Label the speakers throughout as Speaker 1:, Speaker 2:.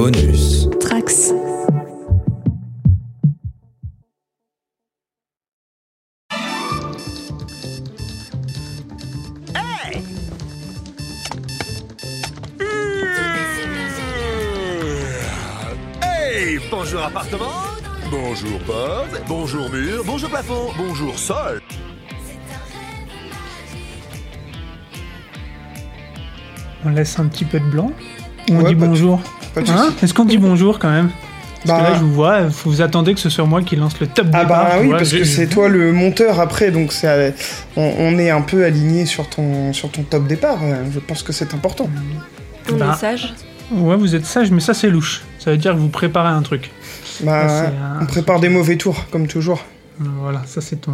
Speaker 1: Bonus.
Speaker 2: Trax.
Speaker 3: Hey Bonjour appartement Bonjour porte Bonjour mur Bonjour plafond Bonjour sol
Speaker 4: On laisse un petit peu de blanc. On
Speaker 5: Ouais,
Speaker 4: dit
Speaker 5: de-
Speaker 4: bonjour. Hein. Est-ce qu'on dit bonjour quand même Parce que
Speaker 5: Bah-
Speaker 4: là, je vous vois, vous attendez que ce soit moi qui lance le top
Speaker 5: Ah
Speaker 4: départ.
Speaker 5: bah
Speaker 4: tu
Speaker 5: oui,
Speaker 4: vois,
Speaker 5: parce que c'est toi le monteur après, donc c'est, on, on est un peu aligné sur ton, sur ton top départ. euh, Je pense que c'est important.
Speaker 6: On
Speaker 4: Bah.
Speaker 6: est sage.
Speaker 4: Ouais, vous êtes sage, mais ça c'est louche. Ça veut dire que vous préparez un truc.
Speaker 5: Bah,
Speaker 4: Ça,
Speaker 5: on prépare des mauvais tours, comme toujours.
Speaker 4: Voilà, ça c'est ton.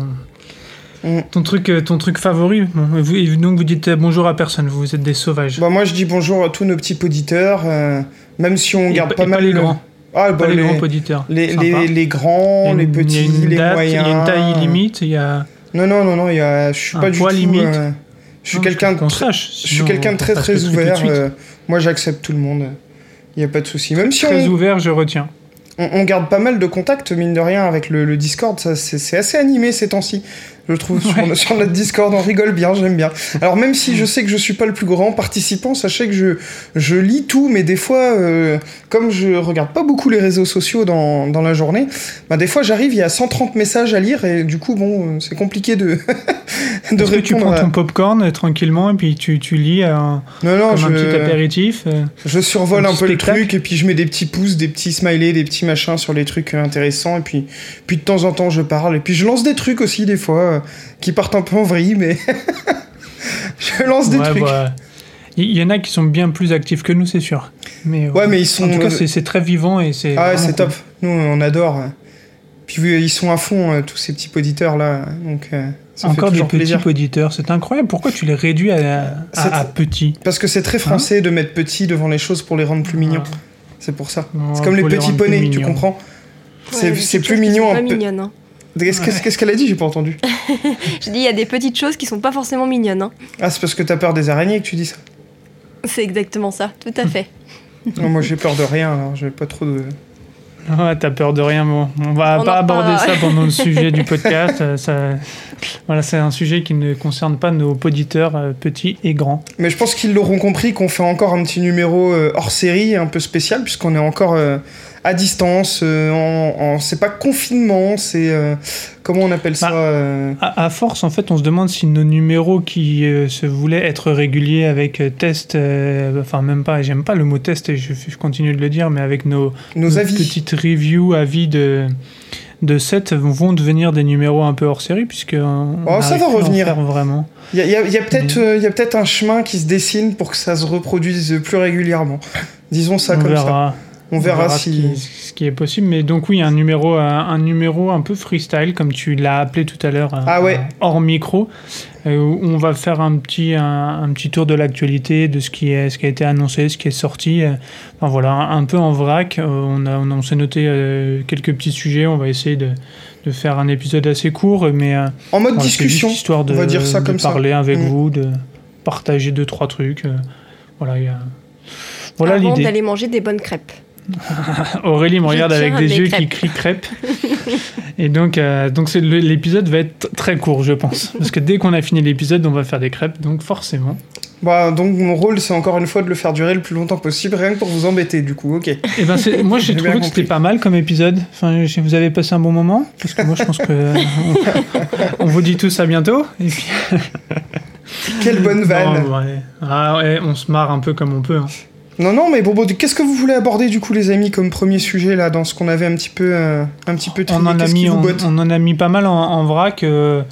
Speaker 5: Mm.
Speaker 4: Ton truc, euh, ton truc favori. Bon, vous, donc vous dites euh, bonjour à personne. Vous êtes des sauvages.
Speaker 5: Bah moi je dis bonjour à tous nos petits auditeurs, euh, même si on
Speaker 4: Et
Speaker 5: garde
Speaker 4: pas-
Speaker 5: pas,
Speaker 4: et pas
Speaker 5: mal
Speaker 4: les
Speaker 5: le-
Speaker 4: grands.
Speaker 5: Ah bah
Speaker 4: Pas les,
Speaker 5: les,
Speaker 4: grands auditeurs.
Speaker 5: les,
Speaker 4: Sympa.
Speaker 5: les, les grands, les petits,
Speaker 4: il y a une
Speaker 5: les
Speaker 4: date,
Speaker 5: moyens.
Speaker 4: Il y a une taille limite. Il y a.
Speaker 5: Non non non non, il y a, je suis pas du tout.
Speaker 4: limite.
Speaker 5: euh, je suis quelqu'un de très- je suis
Speaker 4: sinon
Speaker 5: quelqu'un de très très ouvert. euh, moi j'accepte tout le monde. Il y a pas de souci. Même si
Speaker 4: Très
Speaker 5: on,
Speaker 4: ouvert, je retiens.
Speaker 5: on, on garde pas mal de contacts, mine de rien, avec le, le Discord. Ça, c'est assez animé ces temps-ci. Je trouve sur,
Speaker 4: Ouais.
Speaker 5: sur notre Discord, on rigole bien, j'aime bien. Alors même si je sais que je suis pas le plus grand participant, sachez que je, je lis tout, mais des fois, euh, comme je regarde pas beaucoup les réseaux sociaux dans, dans la journée, bah des fois j'arrive, il y a 130 messages à lire et du coup, bon, euh, c'est compliqué de, de
Speaker 4: Est-ce que tu
Speaker 5: répondre.
Speaker 4: prends
Speaker 5: à-
Speaker 4: ton popcorn euh, tranquillement et puis tu, tu lis
Speaker 5: Non, non,
Speaker 4: comme
Speaker 5: je...
Speaker 4: un petit apéritif euh,
Speaker 5: Je survole
Speaker 4: Un
Speaker 5: un, peu
Speaker 4: spectacle.
Speaker 5: le truc et puis je mets des petits pouces, des petits smileys, des petits machins sur les trucs intéressants et puis, puis de temps en temps je parle et puis je lance des trucs aussi des fois euh, qui partent un peu en vrille mais je lance des
Speaker 4: ouais,
Speaker 5: trucs.
Speaker 4: bah, Il y, en a qui sont bien plus actifs que nous, c'est sûr. Mais, euh,
Speaker 5: Ouais mais ils sont...
Speaker 4: en tout cas, c'est c'est très vivant et c'est.
Speaker 5: ah ouais c'est
Speaker 4: cool.
Speaker 5: top, nous on adore. Puis euh, ils sont à fond euh, tous ces petits auditeurs là donc euh, ça
Speaker 4: Encore
Speaker 5: fait
Speaker 4: des petits
Speaker 5: plaisir.
Speaker 4: auditeurs, c'est incroyable. Pourquoi tu les réduis à, à, à petits
Speaker 5: Parce que c'est très français de mettre petit devant les choses pour les rendre plus mignons, c'est pour ça.
Speaker 4: Ouais,
Speaker 5: C'est comme les petits poneys, tu comprends C'est
Speaker 6: Ouais,
Speaker 5: c'est
Speaker 6: des
Speaker 5: plus mignon
Speaker 6: Pas
Speaker 5: peu.
Speaker 6: mignonnes. Hein.
Speaker 5: Qu'est-ce qu'elle a dit J'ai pas entendu.
Speaker 6: Je dis, il y a des petites choses qui sont pas forcément mignonnes. Hein.
Speaker 5: Ah c'est parce que t'as peur des araignées que tu dis ça.
Speaker 6: C'est exactement ça, tout à fait.
Speaker 5: Non, moi j'ai peur de rien, alors j'ai pas trop de.
Speaker 4: Ouais, t'as peur de rien. Bon, on va
Speaker 6: On
Speaker 4: pas aborder ça pendant le sujet du podcast. euh, ça... Voilà, c'est un sujet qui ne concerne pas nos auditeurs euh, petits et grands.
Speaker 5: Mais je pense qu'ils l'auront compris qu'on fait encore un petit numéro euh, hors série, un peu spécial, puisqu'on est encore euh, à distance. euh, en, en- c'est pas confinement, c'est. euh, comment on appelle ça
Speaker 4: Bah,
Speaker 5: euh,
Speaker 4: À, à force, en fait, on se demande si nos numéros qui se voulaient être réguliers avec test, enfin même pas, j'aime pas le mot test et je, je continue de le dire, mais avec nos,
Speaker 5: Nos
Speaker 4: nos
Speaker 5: avis.
Speaker 4: petites reviews, avis de, de set vont devenir des numéros un peu hors série puisque
Speaker 5: Oh, ça va revenir.
Speaker 4: vraiment.
Speaker 5: Il y a, peut-être
Speaker 4: Mais-
Speaker 5: euh, un chemin qui se dessine pour que ça se reproduise plus régulièrement. Disons ça
Speaker 4: on
Speaker 5: comme ça. On verra,
Speaker 4: ce,
Speaker 5: si.
Speaker 4: qui, ce qui est possible. Mais donc oui, un numéro, un, un numéro un peu freestyle, comme tu l'as appelé tout à l'heure,
Speaker 5: Ah
Speaker 4: euh,
Speaker 5: ouais.
Speaker 4: hors micro, euh, où on va faire un petit, un, un petit tour de l'actualité, de ce qui, est, ce qui a été annoncé, ce qui est sorti. euh, Enfin voilà, un, un peu en vrac. Euh, on, a, on, a- on s'est noté euh, quelques petits sujets. On va essayer de, de faire un épisode assez court, mais euh,
Speaker 5: En mode discussion.
Speaker 4: juste histoire de,
Speaker 5: on va dire ça
Speaker 4: de
Speaker 5: comme ça.
Speaker 4: parler avec
Speaker 5: Mm.
Speaker 4: vous, de partager deux trois trucs. euh, voilà, il y a- voilà
Speaker 6: Avant
Speaker 4: l'idée.
Speaker 6: d'aller manger des bonnes crêpes.
Speaker 4: Aurélie me regarde avec des yeux qui crient crêpes. Et donc, euh, donc l'épisode va être très court, je pense. Parce que dès qu'on a fini l'épisode, on va faire des crêpes. Donc forcément.
Speaker 5: Bah, donc mon rôle, c'est encore une fois de le faire durer le plus longtemps possible, rien que pour vous embêter, du coup, ok.
Speaker 4: Et ben c'est- moi, j'ai trouvé que c'était pas mal comme épisode. Enfin, vous avez passé un bon moment. Parce que moi, je pense que on, on vous dit tous à bientôt. Et puis,
Speaker 5: Quelle bonne vanne.
Speaker 4: Non, ouais. Ah ouais, on se marre un peu comme on peut. hein.
Speaker 5: Non, non, mais bon, bon, qu'est-ce que vous voulez aborder du coup, les amis, comme premier sujet là, dans ce qu'on avait un petit peu, euh, un petit peu
Speaker 4: on en a mis, on, on en a mis pas mal en, en vrac. euh,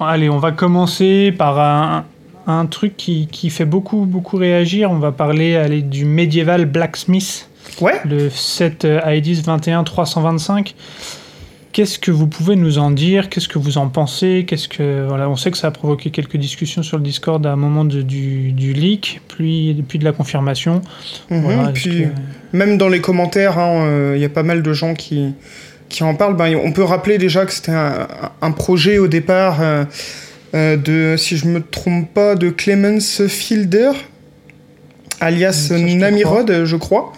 Speaker 4: allez, on va commencer par un, un truc qui, qui fait beaucoup beaucoup réagir. On va parler allez, du médiéval Blacksmith,
Speaker 5: Ouais.
Speaker 4: le set euh, IDs 21 325. Qu'est-ce que vous pouvez nous en dire? Qu'est-ce que vous en pensez? Qu'est-ce que voilà, on sait que ça a provoqué quelques discussions sur le Discord à un moment de- du, du leak, puis puis de la confirmation.
Speaker 5: Mhm,
Speaker 4: Voilà,
Speaker 5: puis,
Speaker 4: que-
Speaker 5: même dans les commentaires, il y a pas mal de gens qui, qui en parlent. Ben, on peut rappeler déjà que c'était un, un projet au départ euh, euh, de, si je me trompe pas, de Clemens Fielder alias
Speaker 4: je
Speaker 5: Namirod, je crois.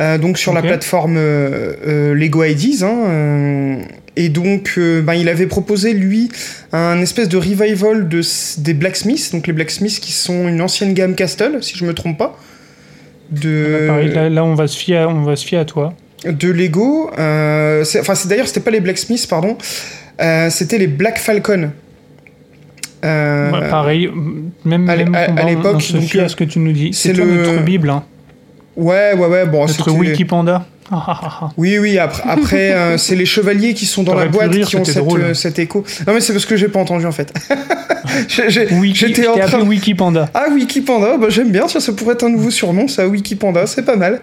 Speaker 5: Euh, donc sur la plateforme euh, euh, Lego IDs. hein, et donc, ben, il avait proposé, lui, un espèce de revival de, des Blacksmiths. Donc les Blacksmiths qui sont une ancienne gamme Castle, si je me trompe pas. De,
Speaker 4: Pareil, là, là, on, va se fier à, on va se fier à toi.
Speaker 5: de Lego. c'est- Enfin, c'est d'ailleurs, c'était pas les Blacksmiths, pardon. c'était les Black Falcon. Euh,
Speaker 4: Ouais, pareil, même,
Speaker 5: à
Speaker 4: même
Speaker 5: à- à
Speaker 4: combat,
Speaker 5: l'époque,
Speaker 4: à ce que tu nous dis.
Speaker 5: c'est
Speaker 4: notre Bible, hein,
Speaker 5: Ouais, ouais, ouais. Bon,
Speaker 4: notre Wikipanda. Ah, ah, ah.
Speaker 5: Oui, oui, après, après euh, c'est les chevaliers qui sont dans la boîte
Speaker 4: rire,
Speaker 5: qui ont cette, euh, cet écho. Non, mais c'est parce que j'ai pas entendu en fait. J'étais en train.
Speaker 4: Wikipanda.
Speaker 5: Ah, Wikipanda, bah, j'aime bien, tiens, ça pourrait être un nouveau surnom, ça, Wikipanda, c'est pas mal.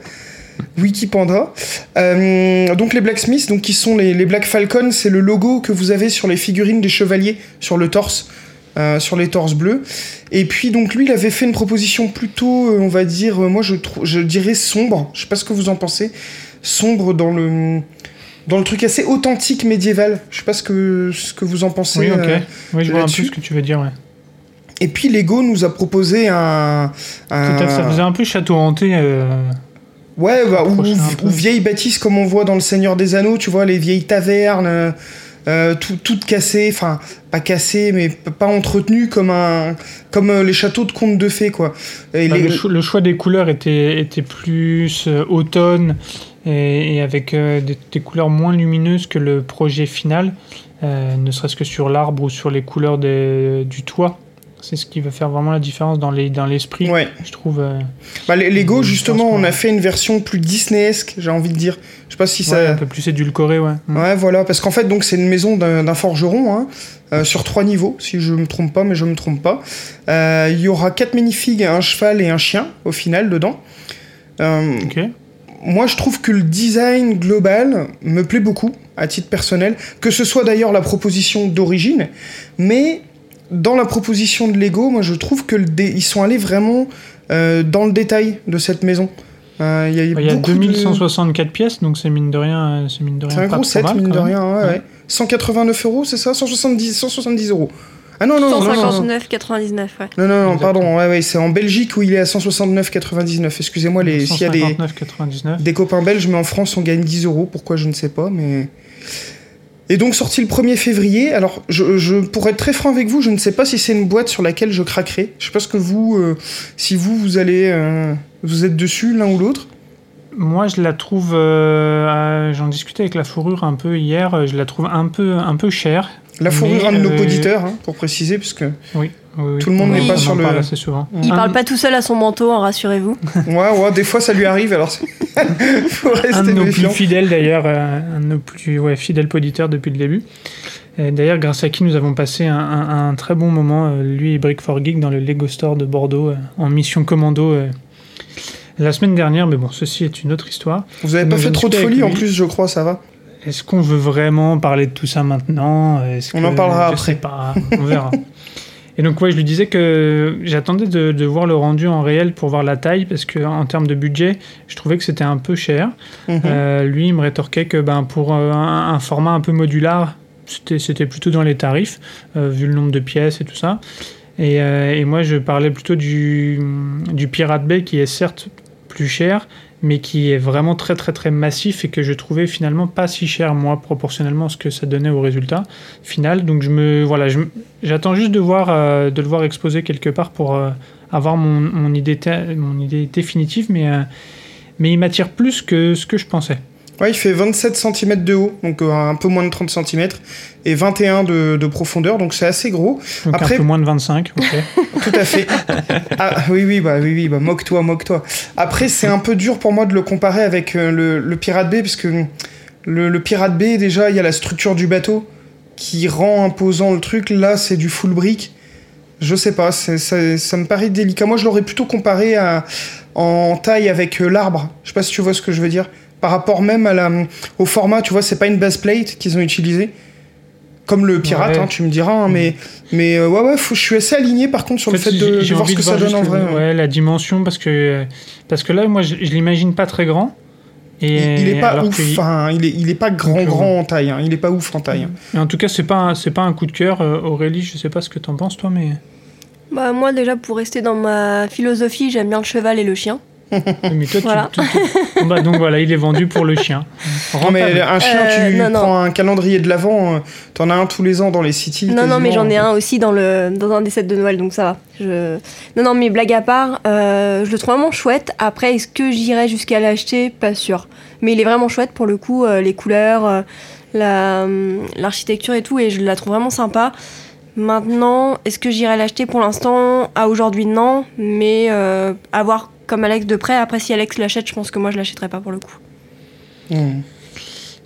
Speaker 5: Wikipanda. Euh, donc les Blacksmiths, donc qui sont les, les Black Falcon, c'est le logo que vous avez sur les figurines des chevaliers sur le torse, euh, sur les torses bleus. Et puis donc lui, il avait fait une proposition plutôt, euh, on va dire, euh, moi je, je dirais sombre. Je sais pas ce que vous en pensez. Sombre dans le dans le truc assez authentique médiéval. Je sais pas ce que ce que vous en pensez.
Speaker 4: Oui, ok.
Speaker 5: euh,
Speaker 4: oui, je vois un peu ce que tu veux dire. Ouais.
Speaker 5: Et puis Lego nous a proposé un, un-
Speaker 4: ça faisait un peu château hanté. euh,
Speaker 5: Ouais, bah, ou, ou vieilles bâtisses comme on voit dans Le Seigneur des Anneaux, tu vois, les vieilles tavernes, euh, tout- toutes cassées, enfin, pas cassées, mais pas entretenues comme, un, comme euh, les châteaux de contes de fées, quoi. Et
Speaker 4: bah,
Speaker 5: les-
Speaker 4: le, cho- le choix des couleurs était, était plus euh, automne et, et avec des, des couleurs moins lumineuses que le projet final, ne serait-ce que sur l'arbre ou sur les couleurs des- du toit. C'est ce qui va faire vraiment la différence dans les- dans l'esprit,
Speaker 5: Ouais.
Speaker 4: je trouve. euh,
Speaker 5: Bah, les Lego, justement, on a fait une version plus Disneyesque, j'ai envie de dire. Je sais pas si
Speaker 4: ouais,
Speaker 5: ça.
Speaker 4: un peu plus édulcoré, ouais. Mm.
Speaker 5: Ouais, voilà, parce qu'en fait, donc c'est une maison d'un d'un forgeron, hein, euh, sur trois niveaux, si je me trompe pas, mais je me trompe pas. Euh, Il y aura quatre minifigs, un cheval et un chien, au final, dedans. Euh,
Speaker 4: Ok.
Speaker 5: moi, je trouve que le design global me plaît beaucoup, à titre personnel, que ce soit d'ailleurs la proposition d'origine, mais dans la proposition de Lego, moi, je trouve que le dé- ils sont allés vraiment euh, dans le détail de cette maison. Euh, Il y a, eu
Speaker 4: Bah, Il y a
Speaker 5: beaucoup de-
Speaker 4: 2164 pièces, donc c'est mine de rien, c'est mine de rien.
Speaker 5: C'est un gros set,
Speaker 4: mal,
Speaker 5: mine de rien. ouais,
Speaker 4: Ouais.
Speaker 5: ouais. 189 euros, c'est ça? 170, 170 euros. Ah non, non, non, non, non, non.
Speaker 6: 159,99, ouais.
Speaker 5: Non, non, non, pardon, ouais, ouais, c'est en Belgique où il est à 169,99. Excusez-moi, les... s'il y a des,
Speaker 4: 159,99.
Speaker 5: des copains belges, mais en France on gagne 10 euros, pourquoi je ne sais pas, mais. Et donc sorti le 1er février, alors je, je, pour être très franc avec vous, je ne sais pas si c'est une boîte sur laquelle je craquerai. Je sais pas ce que vous, euh, si vous, vous allez, euh, vous êtes dessus l'un ou l'autre.
Speaker 4: Moi, je la trouve. euh, J'en discutais avec la fourrure un peu hier. Je la trouve un peu, un peu chère.
Speaker 5: La fourrure,
Speaker 4: Mais,
Speaker 5: un de nos
Speaker 4: euh,
Speaker 5: auditeurs, hein, pour préciser, puisque
Speaker 4: Oui.
Speaker 5: Tout le monde
Speaker 6: n'est
Speaker 4: On
Speaker 6: pas
Speaker 4: en
Speaker 5: sur le-
Speaker 4: parle assez souvent.
Speaker 6: Il
Speaker 4: Un-
Speaker 6: parle pas tout seul à son manteau, hein, rassurez-vous.
Speaker 5: ouais, ouais, des fois ça lui arrive, alors faut
Speaker 4: Un de
Speaker 5: rester
Speaker 4: nos
Speaker 5: méfiant.
Speaker 4: plus fidèles d'ailleurs, euh, un de nos plus ouais, fidèles auditeurs depuis le début. D'ailleurs, grâce à qui nous avons passé un, un- un très bon moment, euh, lui et Brick for Geek, dans le Lego Store de Bordeaux, euh, en mission commando euh, la semaine dernière. Mais bon, ceci est une autre histoire.
Speaker 5: Vous avez
Speaker 4: Nous
Speaker 5: pas fait trop de folie en plus, je crois, ça va.
Speaker 4: Est-ce qu'on veut vraiment parler de tout ça maintenant?
Speaker 5: On
Speaker 4: que-
Speaker 5: en parlera
Speaker 4: je
Speaker 5: après.
Speaker 4: sais pas, on verra. Et donc ouais, je lui disais que j'attendais de, de voir le rendu en réel pour voir la taille parce que en termes de budget, je trouvais que c'était un peu cher.
Speaker 5: Mhm.
Speaker 4: Euh, lui, il me rétorquait que ben, pour euh, un, un format un peu modulaire, c'était c'était plutôt dans les tarifs, euh, vu le nombre de pièces et tout ça. Et, euh, et moi, je parlais plutôt du, du Pirate Bay qui est certes plus cher, mais qui est vraiment très très très massif et que je trouvais finalement pas si cher moi proportionnellement à ce que ça donnait au résultat final. Donc je me voilà, j'attends juste de voir euh, de le voir exposé quelque part pour euh, avoir mon, idée mon idée définitive, mais euh, mais il m'attire plus que ce que je pensais.
Speaker 5: Ouais, il fait 27 cm de haut, donc euh, un peu moins de 30 cm, et 21 de, de profondeur, donc c'est assez gros.
Speaker 4: Donc
Speaker 5: Après-
Speaker 4: un peu moins de 25, ok.
Speaker 5: Tout à fait. ah oui, oui, bah oui, oui, bah moque-toi, moque-toi. Après, c'est un peu dur pour moi de le comparer avec euh, le, le Pirate Bay, parce que le, le Pirate Bay, déjà, il y a la structure du bateau qui rend imposant le truc. Là, c'est du full brick. Je sais pas, ça, ça me paraît délicat. Moi, je l'aurais plutôt comparé à, en taille avec euh, l'arbre. Je sais pas si tu vois ce que je veux dire. Par rapport même à la, au format, tu vois, c'est pas une base plate qu'ils ont utilisé. Comme le pirate,
Speaker 4: Ouais.
Speaker 5: hein, tu me diras, hein, mais, mais euh, ouais, ouais, faut- je suis assez aligné par contre sur
Speaker 4: En
Speaker 5: le
Speaker 4: fait,
Speaker 5: fait de, voir ce que ça donne en vrai.
Speaker 4: le-
Speaker 5: ouais.
Speaker 4: la dimension, parce que, parce que là, moi, je, je l'imagine pas très grand. Et
Speaker 5: Il, il est pas ouf,
Speaker 4: que-
Speaker 5: enfin, il est, il est pas grand
Speaker 4: Donc, euh,
Speaker 5: grand en taille, hein, il est pas ouf en taille. hein.
Speaker 4: Et en tout cas, c'est pas, un- c'est pas un coup de cœur. Euh, Aurélie, je sais pas ce que t'en penses, toi, mais.
Speaker 6: Bah, moi, déjà, pour rester dans ma philosophie, j'aime bien le cheval et le chien.
Speaker 4: Mais toi, tu-
Speaker 6: Voilà.
Speaker 4: tu- tu- Bah, donc voilà, il est vendu pour le chien.
Speaker 5: Non, mais
Speaker 4: Rentable.
Speaker 5: un chien,
Speaker 6: Euh,
Speaker 5: tu
Speaker 6: non, non.
Speaker 5: prends un calendrier de l'avant, euh, t'en as un tous les ans dans les cities.
Speaker 6: Non, non, mais j'en ai un aussi dans, le, dans un des sets de Noël, donc ça va. Je... Non, non, mais blague à part, euh, je le trouve vraiment chouette. Après, est-ce que j'irai jusqu'à l'acheter? Pas sûr. Mais il est vraiment chouette pour le coup, euh, les couleurs, euh, la, hum, l'architecture et tout, et je la trouve vraiment sympa. Maintenant, est-ce que j'irai l'acheter? Pour l'instant À aujourd'hui, non, mais euh, à voir comme Alex de près. Après, si Alex l'achète, je pense que moi, je l'achèterai pas pour le coup.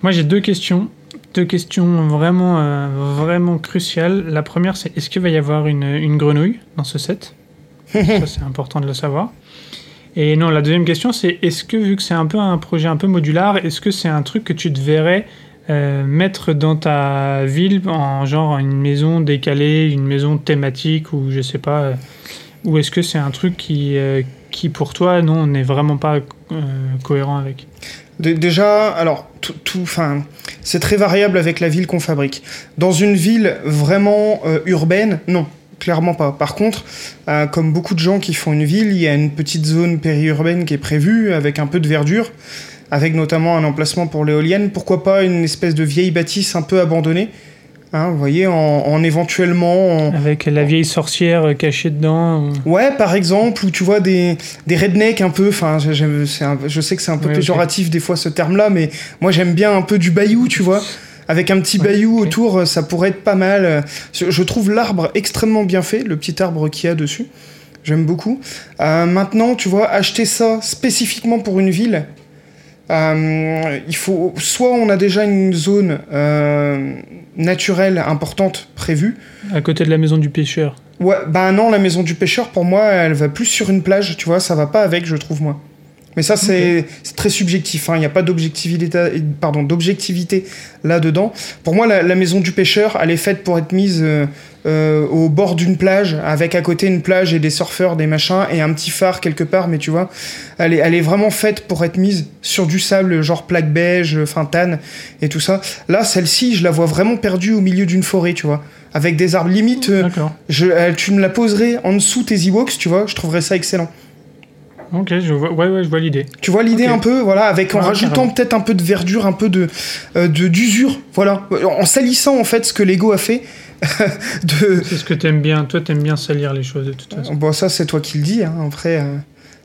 Speaker 4: Moi, j'ai deux questions. Deux questions vraiment, euh, vraiment cruciales. La première, c'est est-ce qu'il va y avoir une, une grenouille dans ce set? Ça, c'est important de le savoir. Et non, la deuxième question, c'est est-ce que, vu que c'est un peu un projet un peu modular, est-ce que c'est un truc que tu te verrais euh, mettre dans ta ville en genre une maison décalée, une maison thématique ou je sais pas euh, Ou est-ce que c'est un truc qui, euh, qui pour toi, non, n'est vraiment pas euh, cohérent avec
Speaker 5: Dé- Déjà, alors, tout, tout- c'est très variable avec la ville qu'on fabrique. Dans une ville vraiment euh, urbaine, non, clairement pas. Par contre, euh, comme beaucoup de gens qui font une ville, il y a une petite zone périurbaine qui est prévue avec un peu de verdure, avec notamment un emplacement pour l'éolienne. Pourquoi pas une espèce de vieille bâtisse un peu abandonnée Hein, vous voyez, en, en éventuellement en-
Speaker 4: Avec la vieille sorcière euh, cachée dedans ou-
Speaker 5: Ouais, par exemple, où tu vois des, des rednecks un peu, enfin, je sais que c'est un peu
Speaker 4: Ouais,
Speaker 5: péjoratif des fois ce terme-là, mais moi j'aime bien un peu du bayou, tu vois. Avec un petit bayou autour, euh, ça pourrait être pas mal. Je je trouve l'arbre extrêmement bien fait, le petit arbre qu'il y a dessus. J'aime beaucoup. Euh, maintenant, tu vois, acheter ça spécifiquement pour une ville, euh, il faut soit on a déjà une zone euh, naturelle importante prévue,
Speaker 4: à côté de la maison du pêcheur.
Speaker 5: Ouais, bah non, la maison du pêcheur, pour moi, elle va plus sur une plage, tu vois, ça va pas avec, je trouve, moi. Mais ça, c'est très subjectif, hein, il n'y a pas d'objectivité là-dedans. Pour moi, la, la maison du pêcheur, elle est faite pour être mise euh, euh, au bord d'une plage, avec à côté une plage et des surfeurs, des machins, et un petit phare quelque part, mais tu vois, elle est, elle est vraiment faite pour être mise sur du sable, genre plaque beige, enfin tanne, et tout ça. Là, celle-ci, je la vois vraiment perdue au milieu d'une forêt, tu vois, avec des arbres limite... euh, je, euh, tu me la poserais en dessous tes Ewoks, tu vois, je trouverais ça excellent.
Speaker 4: Ok, je vois, ouais, ouais, je vois l'idée.
Speaker 5: Tu vois l'idée un peu, voilà, avec en rajoutant peut-être un peu de verdure, un peu de euh, d'usure, voilà, en salissant en fait ce que Lego a fait. de
Speaker 4: C'est ce que t'aimes bien. Toi, t'aimes bien salir les choses de toute façon.
Speaker 5: bon, ça c'est toi qui le dis. Hein. Après,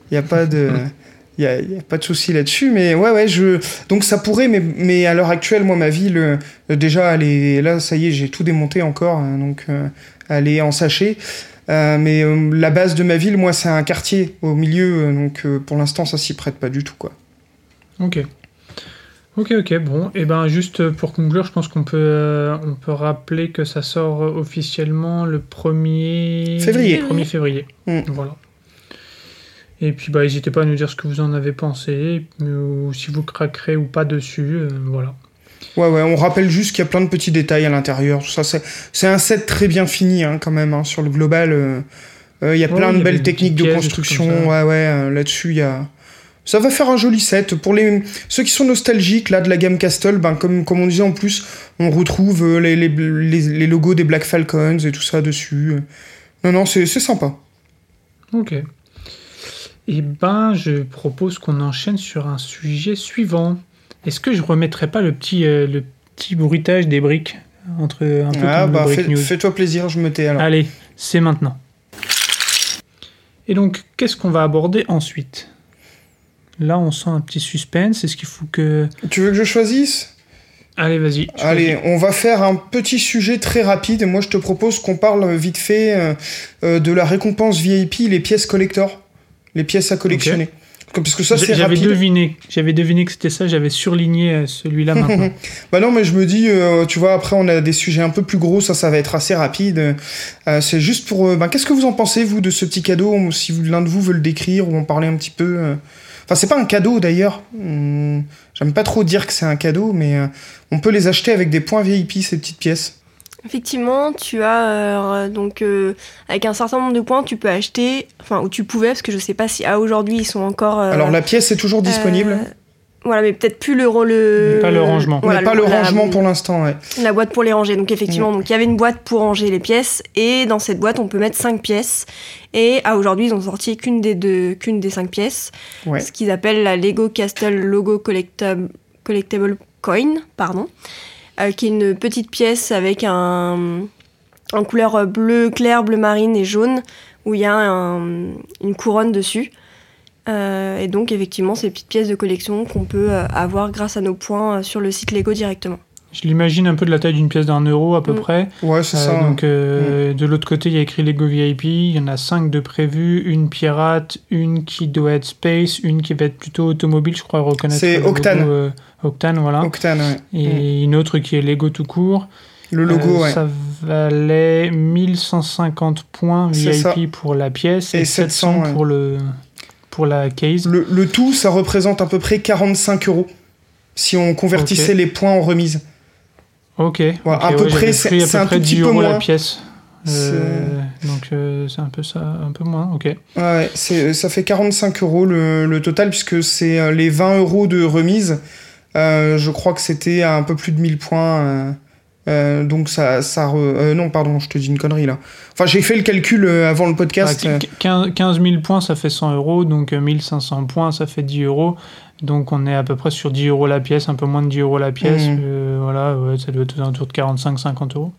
Speaker 5: il y a pas de y a, y a pas de souci là-dessus, mais ouais, ouais, je donc ça pourrait, mais mais à l'heure actuelle, moi ma ville, euh, déjà, elle est là, ça y est, j'ai tout démonté encore, hein, donc euh, elle est en sachet. Euh, mais euh, la base de ma ville, moi, c'est un quartier au milieu, euh, donc euh, pour l'instant, ça s'y prête pas du tout, quoi.
Speaker 4: Ok. Ok, ok, bon. Et ben, juste pour conclure, je pense qu'on peut, on peut rappeler que ça sort officiellement le 1er
Speaker 5: Février.
Speaker 4: 1er février.
Speaker 5: Mm.
Speaker 4: Voilà. Et puis, bah, n'hésitez pas à nous dire ce que vous en avez pensé, ou si vous craquerez ou pas dessus. voilà.
Speaker 5: Ouais, ouais, on rappelle juste qu'il y a plein de petits détails à l'intérieur. tout Ça, c'est, un set très bien fini, hein, quand même, hein, sur le global. euh, euh, Il y a plein de
Speaker 4: y
Speaker 5: belles techniques de construction. Ouais, ouais, euh, là-dessus, il y a. Ça va faire un joli set. Pour les, ceux qui sont nostalgiques là, de la gamme Castle, ben, comme, comme on disait en plus, on retrouve les, les, les, les logos des Black Falcons et tout ça dessus. Non, non, c'est, c'est sympa.
Speaker 4: Ok. Et ben, je propose qu'on enchaîne sur un sujet suivant. Est-ce que je remettrai pas le petit, euh, le petit bruitage des briques entre un peu
Speaker 5: Ah,
Speaker 4: comme
Speaker 5: bah, fais- fais-toi plaisir, je me tais alors.
Speaker 4: Allez, c'est maintenant. Et donc, qu'est-ce qu'on va aborder ensuite? Là, on sent un petit suspense. Est-ce qu'il faut que...
Speaker 5: Tu veux que je choisisse?
Speaker 4: Allez, vas-y.
Speaker 5: Allez, on va faire un petit sujet très rapide. Moi, je te propose qu'on parle vite fait euh, euh, de la récompense VIP, les pièces collector, les pièces à collectionner. Comme- Parce que ça, c'est
Speaker 4: J'avais deviné. J'avais deviné que c'était ça. J'avais surligné euh, celui-là maintenant.
Speaker 5: Bah non, mais je me dis, euh, tu vois, après, on a des sujets un peu plus gros. Ça, ça va être assez rapide. Euh, c'est juste pour. ben, qu'est-ce que vous en pensez, vous, de ce petit cadeau? Si l'un de vous veut le décrire ou en parler un petit peu. Enfin, c'est pas un cadeau d'ailleurs. J'aime pas trop dire que c'est un cadeau, mais on peut les acheter avec des points VIP, ces petites pièces.
Speaker 6: Effectivement, tu as euh, donc euh, avec un certain nombre de points, tu peux acheter, enfin ou tu pouvais, parce que je sais pas si à aujourd'hui ils sont encore. euh,
Speaker 5: Alors, la pièce est toujours disponible.
Speaker 6: euh, Voilà, mais peut-être plus le le.
Speaker 4: Pas le rangement.
Speaker 5: mais pas le, rangement pour l'instant, ouais.
Speaker 6: La boîte pour les ranger. Donc effectivement, donc il y avait une boîte pour ranger les pièces et dans cette boîte on peut mettre 5 pièces. Et à aujourd'hui ils ont sorti qu'une des deux, qu'une des 5 pièces.
Speaker 5: Ouais.
Speaker 6: Ce qu'ils appellent la Lego Castle Logo Collectable, Collectable Coin, pardon, qui est une petite pièce avec un en couleur bleu clair, bleu marine et jaune où il y a un- une couronne dessus. Euh, et donc effectivement ces petites pièces de collection qu'on peut euh, avoir grâce à nos points euh, sur le site Lego directement.
Speaker 4: Je l'imagine un peu de la taille d'une pièce d'un euro à peu
Speaker 6: Mm.
Speaker 4: près.
Speaker 5: Ouais, c'est
Speaker 4: Euh,
Speaker 5: ça.
Speaker 4: donc euh, de l'autre côté, il y a écrit Lego VIP. Il y en a 5 de prévues. Une pirate, une qui doit être space, une qui va être plutôt automobile, je crois reconnaître.
Speaker 5: C'est
Speaker 4: logo,
Speaker 5: Octane.
Speaker 4: euh, Octane, voilà.
Speaker 5: Octane, ouais. Mm.
Speaker 4: Et une autre qui est Lego tout court.
Speaker 5: Le logo,
Speaker 4: Euh,
Speaker 5: ouais.
Speaker 4: Ça valait 1150 points
Speaker 5: ça.
Speaker 4: VIP pour la pièce et,
Speaker 5: Et
Speaker 4: 700,
Speaker 5: 700, ouais.
Speaker 4: pour, le, pour la case.
Speaker 5: Le, le tout, ça représente à peu près 45 euros si on convertissait les points en remise.
Speaker 4: Ok.
Speaker 5: À peu près, c'est-
Speaker 4: pris à
Speaker 5: c'est
Speaker 4: peu
Speaker 5: un
Speaker 4: près
Speaker 5: tout
Speaker 4: 10
Speaker 5: petit peu
Speaker 4: euros la
Speaker 5: moins.
Speaker 4: pièce. Euh,
Speaker 5: C'est-
Speaker 4: donc euh, c'est un peu ça, un peu moins. Ok.
Speaker 5: Ouais, c'est, ça fait 45 euros le, le total, puisque c'est euh, les 20 euros de remise. Euh, je crois que c'était à un peu plus de 1000 points. donc ça... ça re- non, pardon, je te dis une connerie là. Enfin, j'ai fait le calcul avant le podcast.
Speaker 4: Ah,
Speaker 5: euh,
Speaker 4: qu- 15 15 000 points, ça fait 100 euros. Donc euh, 1500 points, ça fait 10 euros. Donc on est à peu près sur 10 euros la pièce, un peu moins de 10 euros la pièce.
Speaker 5: Mhm.
Speaker 4: Euh, voilà, ouais, ça doit être autour de 45-50 euros.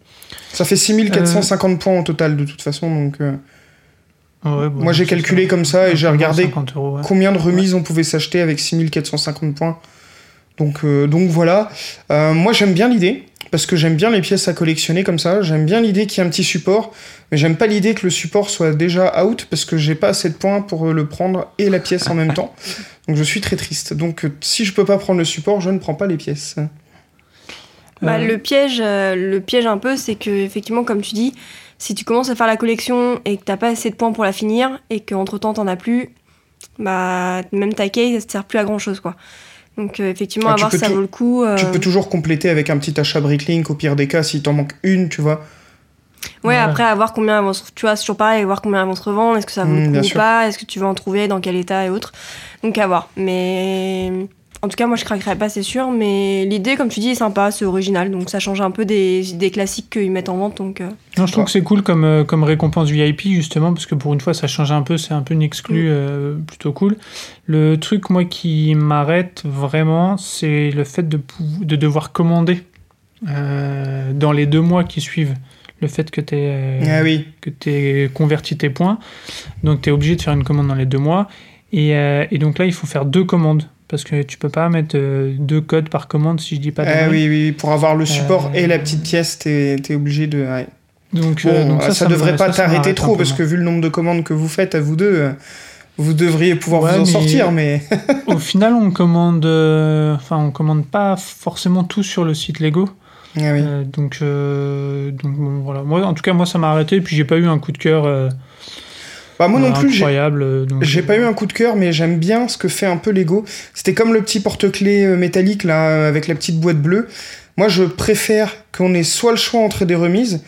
Speaker 5: ça fait 6450 points au total de toute façon. Donc, euh,
Speaker 4: Ouais, bon,
Speaker 5: Moi, j'ai calculé
Speaker 4: ça.
Speaker 5: comme ça et j'ai regardé
Speaker 4: 50 euros, ouais.
Speaker 5: combien de remises on pouvait s'acheter avec 6450 points. Donc, euh, donc voilà. Euh, moi, j'aime bien l'idée, parce que j'aime bien les pièces à collectionner comme ça. J'aime bien l'idée qu'il y ait un petit support, mais j'aime pas l'idée que le support soit déjà out, parce que j'ai pas assez de points pour euh, le prendre et la pièce en même temps. Donc je suis très triste. Donc euh, si je peux pas prendre le support, je ne prends pas les pièces.
Speaker 6: Bah,
Speaker 4: Euh,
Speaker 6: le piège, euh, le piège un peu, c'est que effectivement, comme tu dis, si tu commences à faire la collection et que t'as pas assez de points pour la finir et qu'entre temps t'en as plus, bah même ta case, ça te sert plus à grand chose quoi. Donc euh, effectivement,
Speaker 5: Ah,
Speaker 6: à
Speaker 5: tu
Speaker 6: voir
Speaker 5: peux
Speaker 6: si ça vaut le coup. euh,
Speaker 5: Tu peux toujours compléter avec un petit achat Bricklink, au pire des cas, s'il t'en manque une, tu vois.
Speaker 6: Ouais,
Speaker 4: Ouais.
Speaker 6: après, à voir combien se... Tu vois, c'est toujours pareil, à voir combien elles vont se revendre, est-ce que ça vaut
Speaker 5: Mm,
Speaker 6: le
Speaker 5: bien
Speaker 6: coup ou
Speaker 5: sûr.
Speaker 6: pas, est-ce que tu veux en trouver, dans quel état et autres. Donc à voir. Mais en tout cas, moi je craquerais pas, c'est sûr. Mais l'idée, comme tu dis, est sympa, c'est original. Donc ça change un peu des, des classiques qu'ils mettent en vente. Donc euh,
Speaker 4: Non, je trouve que c'est cool comme, euh, comme récompense VIP, justement, parce que pour une fois, ça change un peu, c'est un peu une exclue
Speaker 6: Mm.
Speaker 4: euh, plutôt cool. Le truc, moi, qui m'arrête vraiment, c'est le fait de, devoir commander euh, dans les deux mois qui suivent le fait que tu
Speaker 5: Ah oui.
Speaker 4: que tu converti tes points. Donc, tu es obligé de faire une commande dans les deux mois. Et, euh, et donc là, il faut faire deux commandes. Parce que tu peux pas mettre euh, deux codes par commande si je dis pas de
Speaker 5: Ah
Speaker 4: conneries.
Speaker 5: oui, oui, pour avoir le support
Speaker 4: Euh,
Speaker 5: et la petite pièce, t'es es obligé de. ouais.
Speaker 4: Donc,
Speaker 5: Bon,
Speaker 4: euh, donc
Speaker 5: ça,
Speaker 4: ça,
Speaker 5: devrait
Speaker 4: me-
Speaker 5: pas
Speaker 4: ça, ça
Speaker 5: t'arrêter trop, parce que vu le nombre de commandes que vous faites à vous deux, vous devriez pouvoir
Speaker 4: Ouais,
Speaker 5: vous en
Speaker 4: mais-
Speaker 5: sortir, mais.
Speaker 4: Au final, on commande, enfin, on commande pas forcément tout sur le site Lego.
Speaker 5: Ah oui.
Speaker 4: Euh, donc, euh, donc bon, voilà. Moi, en tout cas, moi, ça m'a arrêté. Puis j'ai pas eu un coup de cœur euh,
Speaker 5: Bah, moi non
Speaker 4: euh,
Speaker 5: plus, j'ai-
Speaker 4: incroyable. euh,
Speaker 5: J'ai pas eu un coup de cœur, mais j'aime bien ce que fait un peu Lego. C'était comme le petit porte-clés euh, métallique là, euh, avec la petite boîte bleue. Moi, je préfère qu'on ait soit le choix entre des remises,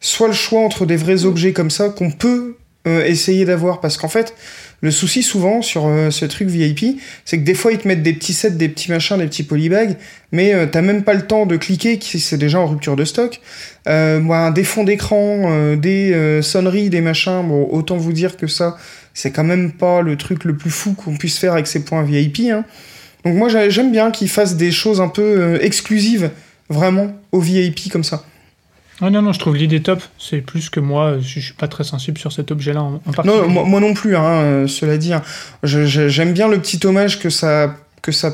Speaker 5: soit le choix entre des vrais objets comme ça qu'on peut euh, essayer d'avoir. Parce qu'en fait, le souci souvent sur euh, ce truc VIP, c'est que des fois ils te mettent des petits sets, des petits machins, des petits polybags, mais euh, t'as même pas le temps de cliquer, qui c'est déjà en rupture de stock. Euh, des fonds d'écran, des sonneries, des machins, bon, autant vous dire que ça, c'est quand même pas le truc le plus fou qu'on puisse faire avec ces points VIP. Hein. Donc moi, j'a- j'aime bien qu'ils fassent des choses un peu exclusives, vraiment, aux VIP comme ça.
Speaker 4: Ah non, non, je trouve l'idée top. C'est plus que moi. Je, je suis pas très sensible sur cet objet-là en.
Speaker 5: Non, moi, non plus, hein, euh, cela dit. hein. J'aime bien le petit hommage que ça,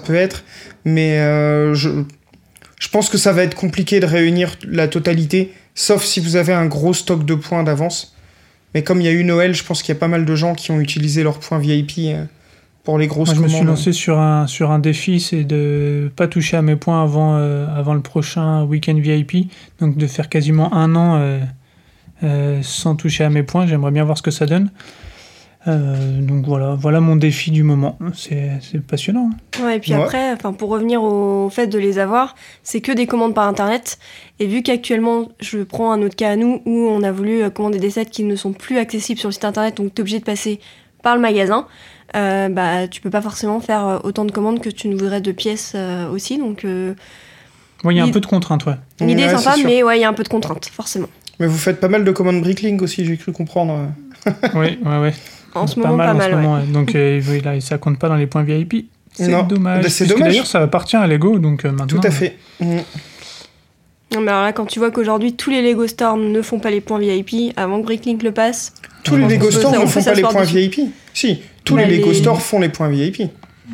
Speaker 5: peut être, mais euh, je, je pense que ça va être compliqué de réunir la totalité, sauf si vous avez un gros stock de points d'avance. Mais comme il y a eu Noël, je pense qu'il y a pas mal de gens qui ont utilisé leurs points VIP euh, pour les grosses
Speaker 4: Moi, je me suis lancé sur un, sur un défi, c'est de pas toucher à mes points avant, euh, avant le prochain week-end VIP. Donc de faire quasiment un an euh, euh, sans toucher à mes points. J'aimerais bien voir ce que ça donne. Euh, donc voilà, voilà mon défi du moment. C'est c'est passionnant. hein.
Speaker 6: Ouais, et puis
Speaker 5: Ouais.
Speaker 6: après, enfin, pour revenir au fait de les avoir, c'est que des commandes par internet. Et vu qu'actuellement, je prends un autre cas à nous où on a voulu commander des sets qui ne sont plus accessibles sur le site internet, donc tu es obligé de passer par le magasin, euh, bah, tu peux pas forcément faire euh, autant de commandes que tu ne voudrais de pièces euh, aussi. Donc, euh,
Speaker 4: Oui, il y a un peu de contraintes, ouais.
Speaker 6: l'idée
Speaker 5: Ouais,
Speaker 6: est sympa, mais ouais, il y a un peu de contraintes, forcément.
Speaker 5: Mais vous faites pas mal de commandes Bricklink aussi, j'ai cru comprendre.
Speaker 4: oui, ouais, ouais.
Speaker 6: En ce
Speaker 4: pas
Speaker 6: moment,
Speaker 4: mal,
Speaker 6: pas
Speaker 4: en
Speaker 6: mal.
Speaker 4: ce
Speaker 6: ouais.
Speaker 4: moment, ouais. Donc, euh, oui, là, ça compte pas dans les points VIP. C'est dommage.
Speaker 5: Bah, c'est dommage.
Speaker 4: D'ailleurs, ça appartient à Lego, donc euh, maintenant.
Speaker 5: Tout à fait. Mm.
Speaker 6: Non, mais alors là, quand tu vois qu'aujourd'hui, tous les Lego Stores ne font pas les points VIP avant que Bricklink le passe,
Speaker 5: Tous les Lego Stores ne font pas les points. VIP. Si, tous
Speaker 6: Bah,
Speaker 5: les Lego Stores font les points VIP.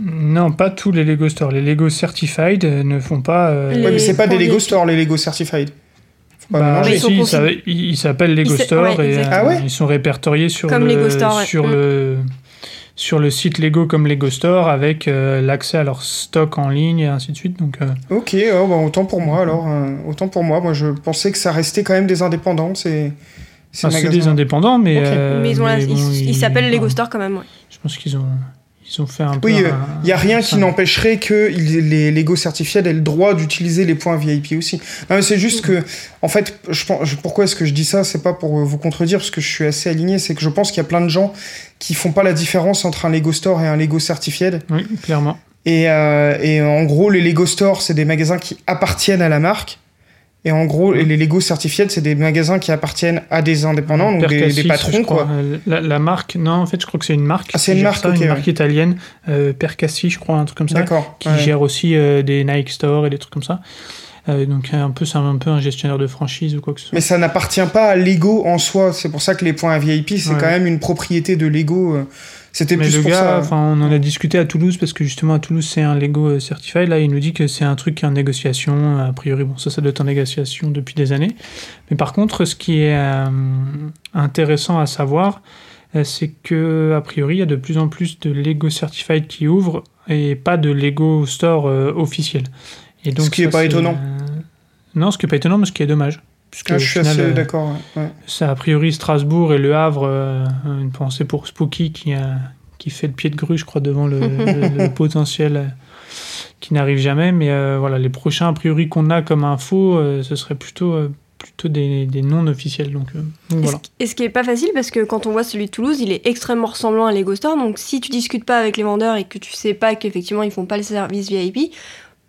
Speaker 4: Non, pas tous les Lego Stores. Les Lego Certified euh, ne font pas. euh,
Speaker 5: mais c'est pas des Lego
Speaker 6: VIP.
Speaker 5: Stores, les Lego Certified. Faut pas
Speaker 4: Bah,
Speaker 5: mélanger.
Speaker 6: Mais ils
Speaker 4: ça- s'appellent Lego
Speaker 6: Ils
Speaker 4: Store
Speaker 6: ouais,
Speaker 4: et euh.
Speaker 5: Ah ouais
Speaker 4: ils sont répertoriés sur
Speaker 6: Comme
Speaker 4: le
Speaker 6: Lego Store, ouais.
Speaker 4: sur le sur le site Lego comme Lego Store avec euh, l'accès à leur stock en ligne et ainsi de suite. Donc euh,
Speaker 5: Ok, oh, bah, autant pour moi alors. euh, autant pour moi. Moi, je pensais que ça restait quand même des indépendants. C'est ces
Speaker 4: enfin, c'est
Speaker 5: magasins.
Speaker 4: des indépendants, mais, euh,
Speaker 6: ils s'appellent Lego
Speaker 4: enfin,
Speaker 6: Store quand même. ouais.
Speaker 4: Je pense qu'ils ont ils ont fait un peu.
Speaker 5: Oui, il
Speaker 4: un-
Speaker 5: n'y a rien qui n'empêcherait que les Lego Certified aient le droit d'utiliser les points VIP aussi. Non, mais c'est juste que, en fait, je pourquoi est-ce que je dis ça? C'est pas pour euh, vous contredire, parce que je suis assez aligné, c'est que je pense qu'il y a plein de gens qui font pas la différence entre un Lego Store et un Lego Certified.
Speaker 4: Oui, clairement.
Speaker 5: Et, euh, et en gros, les Lego Store, c'est des magasins qui appartiennent à la marque. Et en gros, et les Lego Certified, c'est des magasins qui appartiennent à des indépendants, donc des,
Speaker 4: Percassis,
Speaker 5: des patrons, quoi.
Speaker 4: Euh, La, la marque, non, en fait, je crois que c'est une marque.
Speaker 5: Ah, c'est une marque,
Speaker 4: ça,
Speaker 5: ok,
Speaker 4: Une
Speaker 5: ouais.
Speaker 4: marque italienne, euh, Percassi, je crois, un truc comme ça.
Speaker 5: D'accord.
Speaker 4: qui
Speaker 5: ouais.
Speaker 4: gère aussi euh, des Nike Store et des trucs comme ça. Euh, donc un peu, c'est un peu un gestionnaire de franchise ou quoi que ce soit.
Speaker 5: Mais ça n'appartient pas à Lego en soi. C'est pour ça que les points VIP, c'est quand même une propriété de Lego. Euh. C'était plus
Speaker 4: le
Speaker 5: pour
Speaker 4: gars,
Speaker 5: ça.
Speaker 4: enfin, on en a discuté à Toulouse parce que justement à Toulouse c'est un Lego euh, Certified. Là, il nous dit que c'est un truc qui est en négociation. A priori, bon, ça, ça doit être en négociation depuis des années. Mais par contre, ce qui est euh, intéressant à savoir, euh, c'est que a priori, il y a de plus en plus de Lego Certified qui ouvrent et pas de Lego Store euh, officiel. Et donc,
Speaker 5: Ce qui est
Speaker 4: ça,
Speaker 5: pas étonnant.
Speaker 4: euh, Non, ce qui est pas étonnant, mais ce qui est dommage. Puisque
Speaker 5: Ah, je suis
Speaker 4: final,
Speaker 5: assez
Speaker 4: euh,
Speaker 5: d'accord. ouais, ouais.
Speaker 4: c'est a priori Strasbourg et Le Havre, euh, une pensée pour Spooky qui, a, qui fait le pied de grue, je crois, devant le, le- le potentiel euh, qui n'arrive jamais. Mais euh, voilà, les prochains a priori qu'on a comme info, euh, ce serait plutôt, euh, plutôt des, des non officiels. Donc, euh, donc
Speaker 6: Et,
Speaker 4: voilà.
Speaker 6: ce, et ce qui est pas facile parce que quand on voit celui de Toulouse, il est extrêmement ressemblant à Lego Store. Donc si tu discutes pas avec les vendeurs et que tu sais pas qu'effectivement ils font pas le service VIP,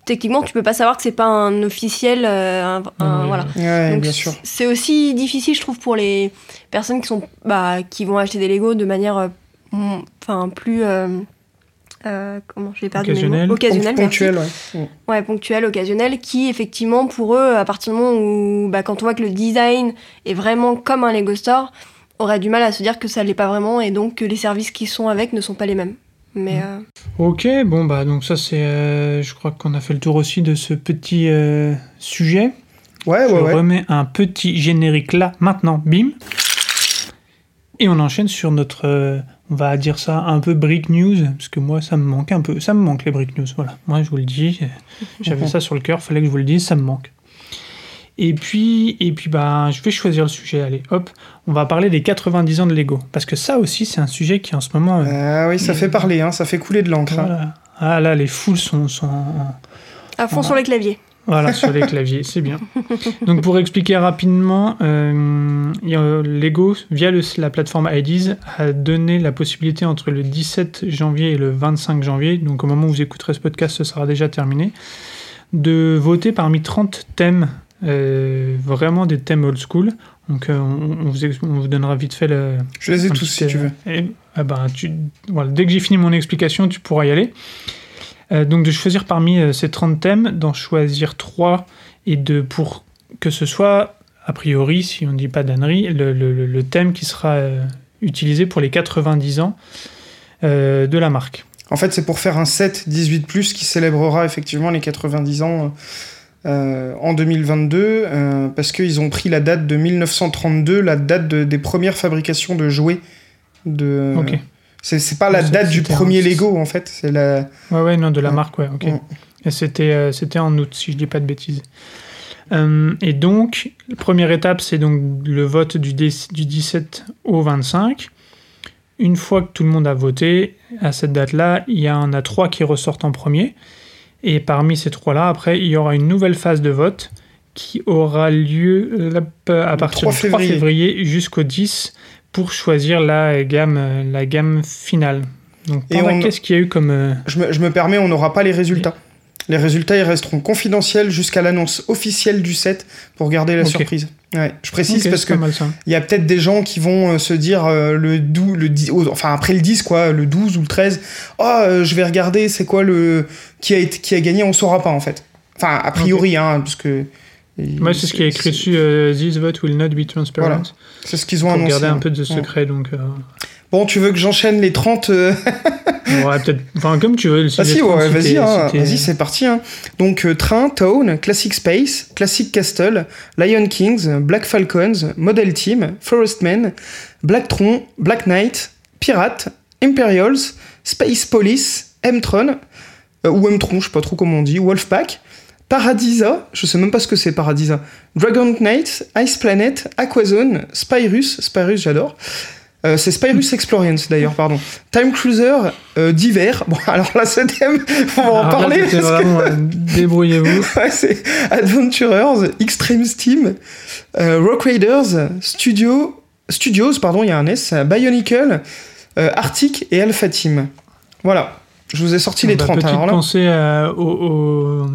Speaker 6: techniquement tu peux pas savoir que c'est pas un officiel. euh, un- un-
Speaker 4: Ouais,
Speaker 6: voilà.
Speaker 5: Ouais,
Speaker 6: Donc,
Speaker 5: bien sûr.
Speaker 6: C'est aussi difficile, je trouve, pour les personnes qui sont, bah, qui vont acheter des Lego de manière, euh, enfin plus, euh, euh, comment j'ai perdu mes
Speaker 4: occasionnelle,
Speaker 6: merci.
Speaker 5: Ponctuel, ouais.
Speaker 6: Ouais, ponctuel, occasionnel, qui effectivement pour eux, à partir du moment où, bah, quand on voit que le design est vraiment comme un Lego Store, aurait du mal à se dire que ça l'est pas vraiment et donc que les services qui sont avec ne sont pas les mêmes. Mais euh,
Speaker 4: Ok, bon, bah, donc ça, c'est. euh, je crois qu'on a fait le tour aussi de ce petit euh, sujet.
Speaker 5: Ouais,
Speaker 4: Je
Speaker 5: ouais, ouais.
Speaker 4: remets un petit générique là, maintenant, bim. Et on enchaîne sur notre, euh, on va dire ça, un peu brick news, parce que moi, ça me manque un peu. Ça me manque les brick news, voilà. Moi, je vous le dis, j'avais ça sur le cœur, fallait que je vous le dise, ça me manque. Et puis, et puis bah, je vais choisir le sujet, allez, hop. On va parler des 90 ans de Lego. Parce que ça aussi, c'est un sujet qui, en ce moment... euh,
Speaker 5: Ah oui, ça fait parler, hein, ça fait couler de l'encre. hein.
Speaker 4: Ah là, les foules sont, sont en-
Speaker 6: à fond sur les claviers.
Speaker 4: voilà, sur les claviers, c'est bien. Donc pour expliquer rapidement, euh, a Lego, via le- la plateforme IDs, a donné la possibilité entre le 17 janvier et le 25 janvier, donc au moment où vous écouterez ce podcast, ce sera déjà terminé, de voter parmi 30 thèmes, euh, vraiment des thèmes old school. Donc euh, on, on vous, ex- on vous donnera vite fait le,
Speaker 5: Je les ai tous si tu
Speaker 4: euh,
Speaker 5: veux.
Speaker 4: et, ben, tu- voilà, dès que j'ai fini mon explication, tu pourras y aller. Donc de choisir parmi ces 30 thèmes, d'en choisir 3 et de pour que ce soit, a priori, si on ne dit pas d'ânerie, le, le- le- le thème qui sera utilisé pour les 90 ans de la marque.
Speaker 5: En fait, c'est pour faire un set 18+, qui célébrera effectivement les 90 ans euh, en 2022, euh, parce qu'ils ont pris la date de 1932, la date de- des premières fabrications de jouets. De...
Speaker 4: Ok.
Speaker 5: C'est pas la date du premier Lego, en fait. C'est la...
Speaker 4: Ouais, ouais, non, de la marque, ouais, ok.
Speaker 5: Ouais.
Speaker 4: Et c'était, euh, c'était en août, si je dis pas de bêtises. Euh, et donc, la première étape, c'est donc le vote du, dé- du 17 au 25. Une fois que tout le monde a voté, à cette date-là, il y en a trois qui ressortent en premier. Et parmi ces trois-là, après, il y aura une nouvelle phase de vote qui aura lieu euh, à partir
Speaker 5: 3
Speaker 4: du 3
Speaker 5: février.
Speaker 4: jusqu'au 10 pour choisir la gamme, la gamme finale. Donc,
Speaker 5: Et
Speaker 4: Panda,
Speaker 5: on-
Speaker 4: qu'est-ce qu'il y a eu comme. euh,
Speaker 5: Je me, je me permets, on n'aura pas les résultats. Les résultats, ils resteront confidentiels jusqu'à l'annonce officielle du set pour garder la surprise. Ouais, je précise parce que il y a peut-être des gens qui vont euh, se dire euh, le 12, le 10, oh, enfin après le 10 quoi, le 12 ou le 13, oh euh, je vais regarder c'est quoi le qui a été, qui a gagné, on saura pas en fait. Enfin a priori hein parce que
Speaker 4: Moi, c'est ce qui est écrit dessus euh, This vote will not be transparent.
Speaker 5: Voilà. C'est ce qu'ils ont
Speaker 4: Pour
Speaker 5: annoncé.
Speaker 4: garder un
Speaker 5: hein.
Speaker 4: peu de
Speaker 5: Ouais.
Speaker 4: secret. Donc, euh,
Speaker 5: Bon, tu veux que j'enchaîne les 30 euh,
Speaker 4: ouais, peut-être. Enfin, comme tu veux.
Speaker 5: Ah si, ouais, vas-y, hein, vas-y, c'est parti. hein. Donc euh, Train, Town, Classic Space, Classic Castle, Lion Kings, Black Falcons, Model Team, Forest Man, Black Tron, Black Knight, Pirate, Imperials, Space Police, M-Tron, euh, ou M-Tron, je sais pas trop comment on dit, Wolfpack, Paradisa, je sais même pas ce que c'est Paradisa, Dragon Knight, Ice Planet, Aquazone, Spyrus, Spyrus j'adore, euh, c'est Spyrus Experience d'ailleurs, pardon. Time Cruiser euh, d'hiver. Bon, alors là, ce thème, on va en
Speaker 4: là,
Speaker 5: parler. parce
Speaker 4: vraiment. euh, Débrouillez-vous.
Speaker 5: Ouais, c'est Adventurers, Extreme Steam, euh, Rock Raiders, Studio, Studios, pardon, il y a un S, Bionicle, Arctic et Alpha Team. Voilà, je vous ai sorti les
Speaker 4: Bah,
Speaker 5: 30.
Speaker 4: Petite
Speaker 5: Alors là,
Speaker 4: pensée à, au- au-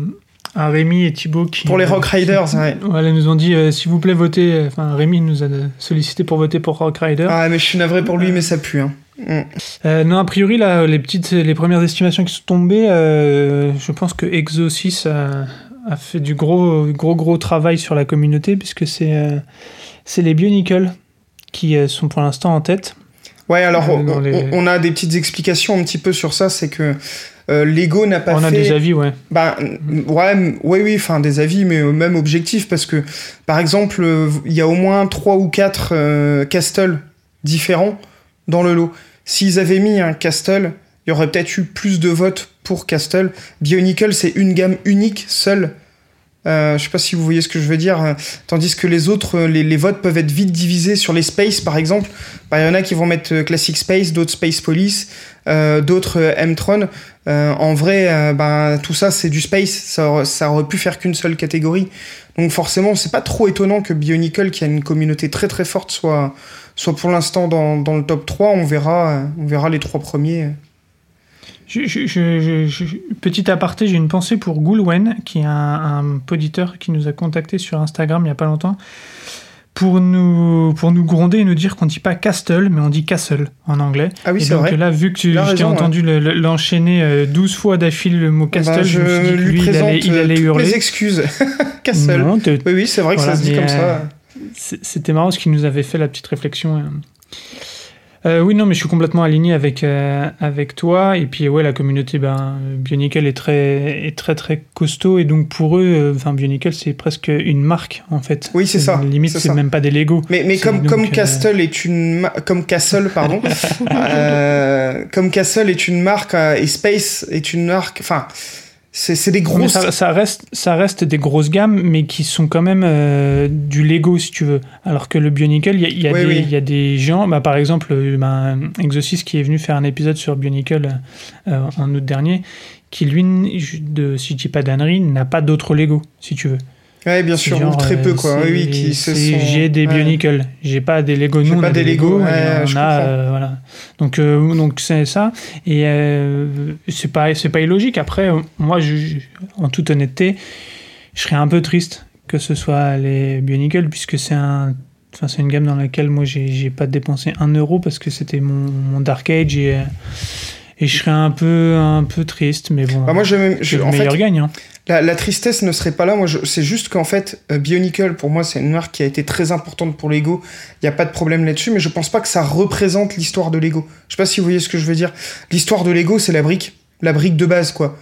Speaker 4: à Rémi et Thibaut qui.
Speaker 5: pour les Rock Raiders, ouais.
Speaker 4: Voilà, ils nous ont dit euh, s'il vous plaît, votez. euh, Enfin, Rémi nous a sollicité pour voter pour Rock Rider.
Speaker 5: Ah, mais je suis navré pour lui, mais ça pue. Hein. Mm.
Speaker 4: Euh, non, a priori, là, les petites, les premières estimations qui sont tombées, euh, je pense que Exo 6 a, a fait du gros, gros, gros travail sur la communauté, puisque c'est euh, c'est les Bionicle qui euh, sont pour l'instant en tête.
Speaker 5: Ouais, alors
Speaker 4: Euh, les-
Speaker 5: on a des petites explications un petit peu sur ça, c'est que euh, Lego n'a pas
Speaker 4: On a des avis, ouais.
Speaker 5: Bah, ouais, ouais, oui, enfin des avis, mais euh, même objectifs, parce que par exemple, il y a au moins trois ou quatre euh, castles différents dans le lot. S'ils avaient mis un castle, il y aurait peut-être eu plus de votes pour castle. Bionicle, c'est une gamme unique, seule. Euh, je sais pas si vous voyez ce que je veux dire. euh, Tandis que les autres, euh, les, les votes peuvent être vite divisés sur les space, par exemple. Bah, Il y en a qui vont mettre euh, Classic Space, d'autres Space Police, euh, d'autres M-Tron. En vrai, ben, tout ça, c'est du space. Ça, ça aurait pu faire qu'une seule catégorie. Donc forcément, c'est pas trop étonnant que Bionicle, qui a une communauté très très forte, soit, soit pour l'instant dans, dans le top 3. On verra, on verra les trois premiers.
Speaker 4: Je- petit aparté, j'ai une pensée pour Goulwen, qui est un, un poditeur qui nous a contacté sur Instagram il n'y a pas longtemps, pour nous, pour nous gronder et nous dire qu'on dit pas Castle, mais on dit Castle en anglais.
Speaker 5: Ah oui, c'est
Speaker 4: donc
Speaker 5: vrai.
Speaker 4: là, vu que tu- je t'ai entendu le- l'enchaîner euh, 12 fois d'affilée le mot Castle,
Speaker 5: Ben,
Speaker 4: je, me suis dit que
Speaker 5: lui
Speaker 4: il allait, il
Speaker 5: euh,
Speaker 4: allait hurler.
Speaker 5: mes excuses. Castle.
Speaker 4: Non,
Speaker 5: Oui, oui, c'est vrai que
Speaker 4: Voilà,
Speaker 5: ça se dit comme
Speaker 4: euh,
Speaker 5: ça.
Speaker 4: C'est- C'était marrant ce qu'il nous avait fait la petite réflexion. euh. Euh, oui, non, mais je suis complètement aligné avec, euh, avec toi. Et puis, ouais, la communauté ben, Bionicle est très, est très, très costaud. Et donc, pour eux, euh, enfin, Bionicle, c'est presque une marque, en fait.
Speaker 5: Oui, c'est ça,
Speaker 4: Limite,
Speaker 5: c'est
Speaker 4: même pas des Lego.
Speaker 5: Mais, mais comme,
Speaker 4: donc,
Speaker 5: comme Castle est une comme Castle pardon comme Castle est une marque et Space est une marque enfin c'est des grosses
Speaker 4: ça, ça reste, ça reste des grosses gammes, mais qui sont quand même euh, du Lego, si tu veux. Alors que le Bionicle, il y y a
Speaker 5: Oui,
Speaker 4: des-
Speaker 5: oui.
Speaker 4: il y a des gens, bah, par exemple, euh, ben, Exosis qui est venu faire un épisode sur Bionicle euh, en août dernier, qui lui, de, si je dis pas d'annerie, n'a pas d'autres Lego, si tu veux.
Speaker 5: Ouais bien sûr
Speaker 4: genre,
Speaker 5: ou très
Speaker 4: euh,
Speaker 5: peu quoi
Speaker 4: c'est-
Speaker 5: oui qui se
Speaker 4: c'est-
Speaker 5: sont
Speaker 4: J'ai des
Speaker 5: ouais.
Speaker 4: Bionicle, j'ai pas des Lego. Nous, on
Speaker 5: pas
Speaker 4: a
Speaker 5: des Lego, ouais,
Speaker 4: on a, euh, voilà. Donc, euh, donc c'est ça. Et euh, c'est pas, c'est pas illogique. Après, euh, moi, je, en toute honnêteté, je serais un peu triste que ce soit les Bionicle, puisque c'est un. Enfin, c'est une gamme dans laquelle moi j'ai j'ai pas dépensé un euro parce que c'était mon, mon Dark Age et, euh, et je serais un peu, un peu triste, mais bon.
Speaker 5: Bah, moi je, je
Speaker 4: le
Speaker 5: en fait
Speaker 4: meilleur gagne. hein.
Speaker 5: La, la tristesse ne serait pas là. Moi c'est juste qu'en fait euh, Bionicle pour moi c'est une marque qui a été très importante pour Lego. Il y a pas de problème là-dessus mais je pense pas que ça représente l'histoire de Lego. Je sais pas si vous voyez ce que je veux dire. L'histoire de Lego c'est la brique. La brique de base quoi.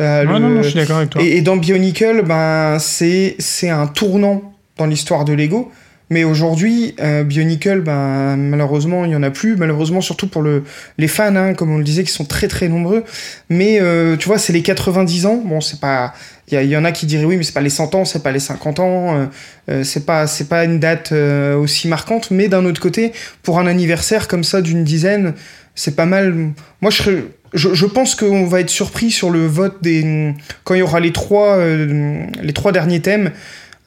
Speaker 5: Euh, le-
Speaker 4: non, non, je suis d'accord avec toi.
Speaker 5: Et, et dans Bionicle, ben, c'est un tournant dans l'histoire de Lego. Mais aujourd'hui, euh, Bionicle, ben, malheureusement, il n'y en a plus. Malheureusement, surtout pour le, les fans, hein, comme on le disait, qui sont très très nombreux. Mais euh, tu vois, c'est les 90 ans. Bon, c'est pas. Il y, en a qui diraient oui, mais c'est pas les 100 ans, c'est pas les 50 ans. euh, euh, c'est pas, c'est pas une date aussi marquante. Mais d'un autre côté, pour un anniversaire comme ça d'une dizaine, c'est pas mal. Moi, je serais- je, je pense qu'on va être surpris sur le vote des quand il y aura les trois les trois derniers thèmes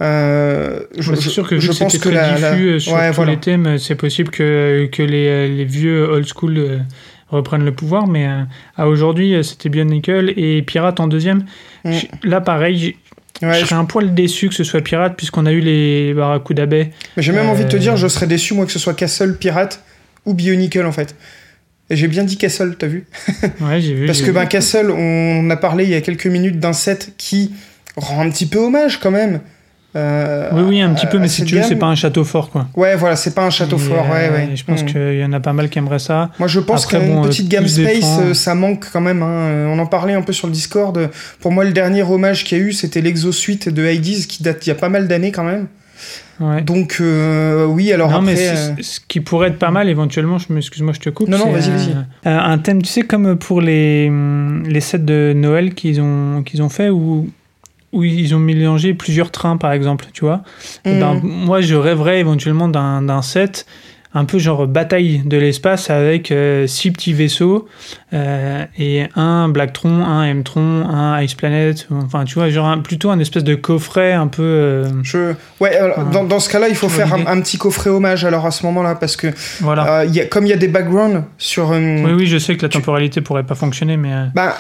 Speaker 5: Euh, je,
Speaker 4: c'est sûr que
Speaker 5: je
Speaker 4: que
Speaker 5: pense que la, la-
Speaker 4: euh, sur
Speaker 5: ouais,
Speaker 4: tous
Speaker 5: voilà.
Speaker 4: les thèmes, c'est possible que, que les, les vieux old school euh, reprennent le pouvoir, mais euh, à aujourd'hui, euh, c'était Bionicle et Pirate en deuxième.
Speaker 5: Mm.
Speaker 4: Je- Là, pareil,
Speaker 5: Ouais,
Speaker 4: je
Speaker 5: je-
Speaker 4: serais un poil déçu que ce soit Pirate, puisqu'on a eu les Barracuda Bay.
Speaker 5: mais j'ai même envie de te
Speaker 4: Euh,
Speaker 5: dire, je serais déçu moi que ce soit Castle Pirate ou Bionicle en fait. Et j'ai bien dit Castle, t'as vu?
Speaker 4: Ouais, j'ai vu.
Speaker 5: Parce que
Speaker 4: vu.
Speaker 5: ben, Castle, on a parlé il y a quelques minutes d'un set qui rend un petit peu hommage quand même. Euh,
Speaker 4: Oui, oui, un petit peu, mais si
Speaker 5: cette
Speaker 4: tu veux, c'est pas un château fort, quoi.
Speaker 5: Ouais, voilà, c'est pas un château
Speaker 4: Et,
Speaker 5: fort, ouais,
Speaker 4: euh,
Speaker 5: ouais.
Speaker 4: Je pense
Speaker 5: Mm.
Speaker 4: qu'il y en a pas mal qui aimeraient ça.
Speaker 5: Moi, je pense qu'une
Speaker 4: bon, euh,
Speaker 5: petite gamme Space, euh, ça manque quand même. hein. Euh, On en parlait un peu sur le Discord. Pour moi, le dernier hommage qu'il y a eu, c'était l'Exo-Suite de Hades, qui date il y a pas mal d'années quand même.
Speaker 4: Ouais.
Speaker 5: Donc, euh, oui, alors
Speaker 4: non,
Speaker 5: après...
Speaker 4: mais
Speaker 5: euh,
Speaker 4: ce qui pourrait être pas mal éventuellement, je me- excuse-moi, je te coupe.
Speaker 5: Non, non, vas-y, vas-y.
Speaker 4: euh, Un, thème, tu sais, comme pour les, hum, les sets de Noël qu'ils ont, qu'ils ont fait, où, où ils ont mélangé plusieurs trains, par exemple, tu vois. Eh ben,
Speaker 5: mm.
Speaker 4: moi, je rêverais éventuellement d'un, d'un set un peu genre bataille de l'espace avec euh, six petits vaisseaux euh, et un Blacktron, un M-Tron, un Ice Planet. Enfin, tu vois, genre un- plutôt un espèce de coffret un peu. euh,
Speaker 5: Je... Ouais, alors,
Speaker 4: Enfin,
Speaker 5: dans, dans ce cas-là, il faut faire un, petit coffret hommage alors à ce moment-là, parce que
Speaker 4: voilà.
Speaker 5: euh, il y a, comme il y a des backgrounds sur... euh,
Speaker 4: oui, oui, je sais que la
Speaker 5: tu-
Speaker 4: temporalité pourrait pas fonctionner, mais. euh,
Speaker 5: Bah,